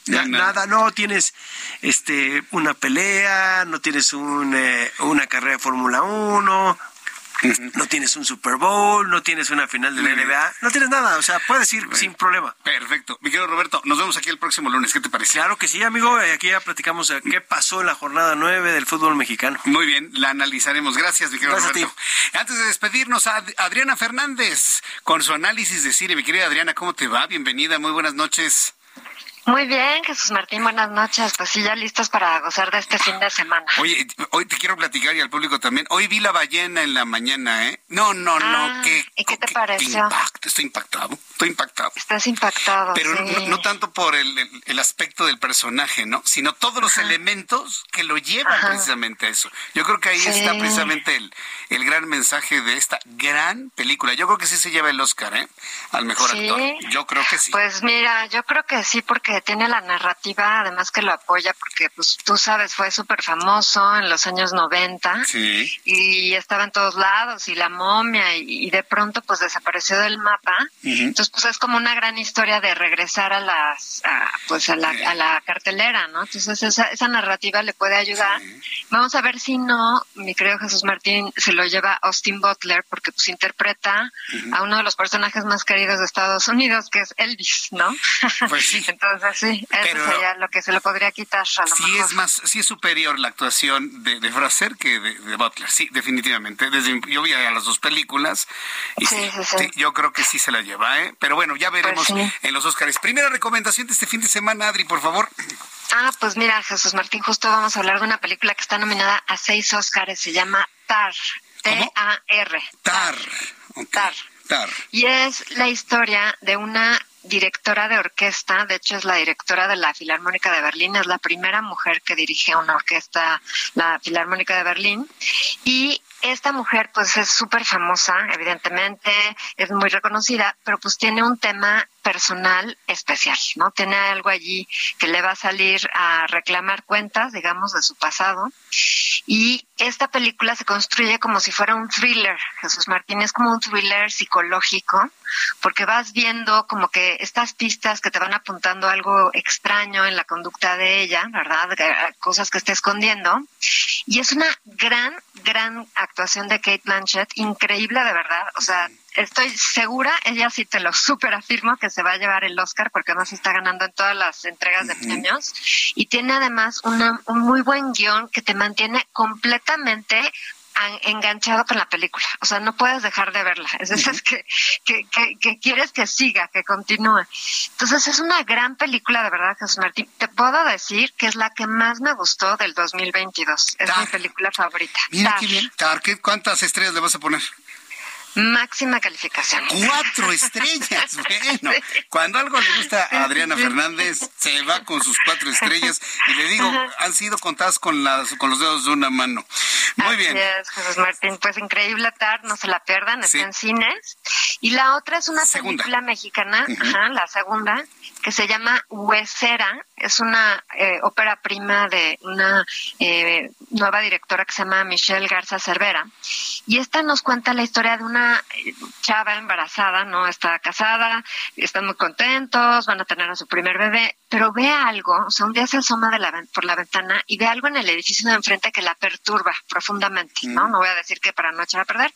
No hay Ya, nada. nada, no tienes este una pelea, no tienes un, eh, una carrera de Fórmula 1, no tienes un Super Bowl, no tienes una final de la. NBA, no tienes nada, o sea, puedes ir sin problema. Perfecto. Mi querido Roberto, nos vemos aquí el próximo lunes. ¿Qué te parece? Claro que sí, amigo, eh, aquí ya platicamos de qué pasó en la jornada 9 del fútbol mexicano. Muy bien, la analizaremos. Gracias, mi querido Gracias a Roberto. Antes de despedirnos, a Ad- Adriana Fernández con su análisis de cine. Mi querida Adriana, ¿cómo te va? Bienvenida, muy buenas noches. Muy bien, Jesús Martín, buenas noches. Pues sí, ya listos para gozar de este fin de semana. Oye, hoy te quiero platicar y al público también. Hoy vi la ballena en la mañana, ¿eh? No, no, Ah, no, qué, ¿y qué te qué pareció? impacto. Estoy impactado, estoy impactado. Estás impactado. Pero sí. no, no tanto por el, el- el aspecto del personaje, ¿no? Sino todos los elementos que lo llevan Ajá. precisamente a eso. Yo creo que ahí Sí. está precisamente el, el gran mensaje de esta gran película. Yo creo que sí se lleva el Oscar, ¿eh? Al mejor Sí. actor. Yo creo que sí. Pues mira, yo creo que sí, porque tiene la narrativa, además que lo apoya, porque pues tú sabes, fue súper famoso en los años 90 Sí. y estaba en todos lados y la momia y, y de pronto pues desapareció del mapa. Entonces pues es como una gran historia de regresar a las, a, pues a la, a la cartelera, ¿no? Entonces esa, esa narrativa le puede ayudar. Vamos a ver si no, mi querido Jesús Martín, se lo lleva Austin Butler porque pues interpreta a uno de los personajes más queridos de Estados Unidos, que es Elvis, ¿no? Pues sí. Entonces sí, eso sería lo que se le podría quitar a lo Sí mejor. es más, sí es superior la actuación de, de Fraser que de, de Butler, sí, definitivamente. Desde, yo vi a las dos películas y sí, Sí, sí, yo creo que sí se la lleva, ¿eh? Pero bueno, ya veremos Pues en los Oscars. Primera recomendación de este fin de semana, Adri, por favor. Ah, pues mira, Jesús Martín, justo vamos a hablar de una película que está nominada a seis Óscares, se llama Tar, T-A-R. Tar. ok. Tar. Tar. Y es la historia de una directora de orquesta, de hecho es la directora de la Filarmónica de Berlín, es la primera mujer que dirige una orquesta, la Filarmónica de Berlín, y esta mujer pues es súper famosa, evidentemente, es muy reconocida, pero pues tiene un tema personal especial, ¿no? Tiene algo allí que le va a salir a reclamar cuentas, digamos, de su pasado. Y esta película se construye como si fuera un thriller, Jesús Martín, es como un thriller psicológico, porque vas viendo como que estas pistas que te van apuntando algo extraño en la conducta de ella, ¿verdad? Cosas que está escondiendo. Y es una gran, gran actuación de Kate Blanchett, increíble de verdad. O sea, estoy segura, ella sí te lo súper afirmo, que se va a llevar el Oscar porque además está ganando en todas las entregas de premios. Y tiene además una, un muy buen guion que te mantiene completamente enganchado con la película. O sea, no puedes dejar de verla. Es decir, que, que, que, quieres que siga, que continúe. Entonces, es una gran película, de verdad, Jesús Martín. Te puedo decir que es la que más me gustó del 2022. Es mi película favorita. Mira qué bien. ¿Cuántas estrellas le vas a poner? Máxima calificación. Cuatro estrellas. Bueno, cuando algo le gusta a Adriana Fernández, se va con sus cuatro estrellas. Y le digo, han sido contadas con, las, con los dedos de una mano. Muy bien. Gracias, Jesús Martín. Pues increíble tarde, no se la pierdan, está en cines. Y la otra es una película mexicana, la segunda, que se llama Huesera. Es una eh, ópera prima de una eh, nueva directora que se llama Michelle Garza Cervera. Y esta nos cuenta la historia de una chava embarazada, ¿no? Está casada, están muy contentos, van a tener a su primer bebé, pero ve algo, o sea, un día se asoma de la, por la ventana y ve algo en el edificio de enfrente que la perturba profundamente, ¿no? Mm. No voy a decir que para no echar a perder,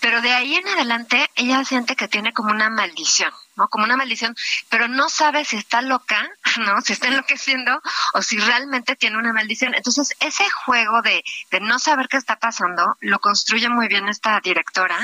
pero de ahí en adelante ella siente que tiene como una maldición, ¿no? Como una maldición, pero no sabe si está loca, ¿no? Si está enloqueciendo o si realmente tiene una maldición. Entonces, ese juego de, de no saber qué está pasando lo construye muy bien esta directora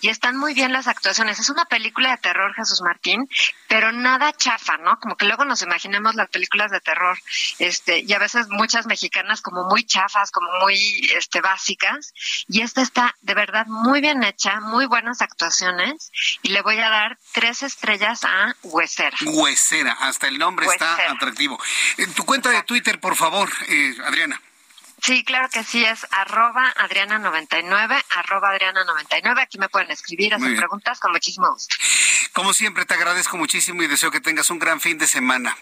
y están muy bien las actuaciones. Es una película de terror, Jesús Martín, pero nada chafa, ¿no? Como que luego nos imaginamos las películas de terror, este, y a veces muchas mexicanas como muy chafas, como muy este básicas, y esta está de verdad muy bien hecha, muy buenas actuaciones, y le voy a dar tres estrellas a Huesera. Huesera, hasta el nombre está atractivo. En tu cuenta de Twitter, por favor, eh, Adriana. Sí, claro que sí, es arroba Adriana99, arroba Adriana99. Aquí me pueden escribir, hacer preguntas con muchísimo gusto. Como siempre, te agradezco muchísimo y deseo que tengas un gran fin de semana.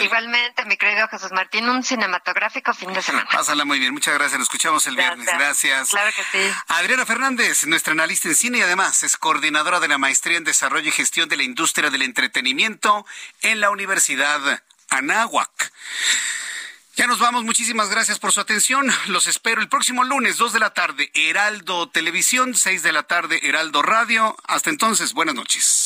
Igualmente, mi querido Jesús Martín, un cinematográfico fin de semana. Pásala muy bien, muchas gracias. Nos escuchamos el viernes. Gracias. Claro que sí. Adriana Fernández, nuestra analista en cine y además es coordinadora de la Maestría en Desarrollo y Gestión de la Industria del Entretenimiento en la Universidad Anáhuac. Ya nos vamos, muchísimas gracias por su atención. Los espero el próximo lunes, 2 de la tarde, Heraldo Televisión, 6 de la tarde, Heraldo Radio. Hasta entonces, buenas noches.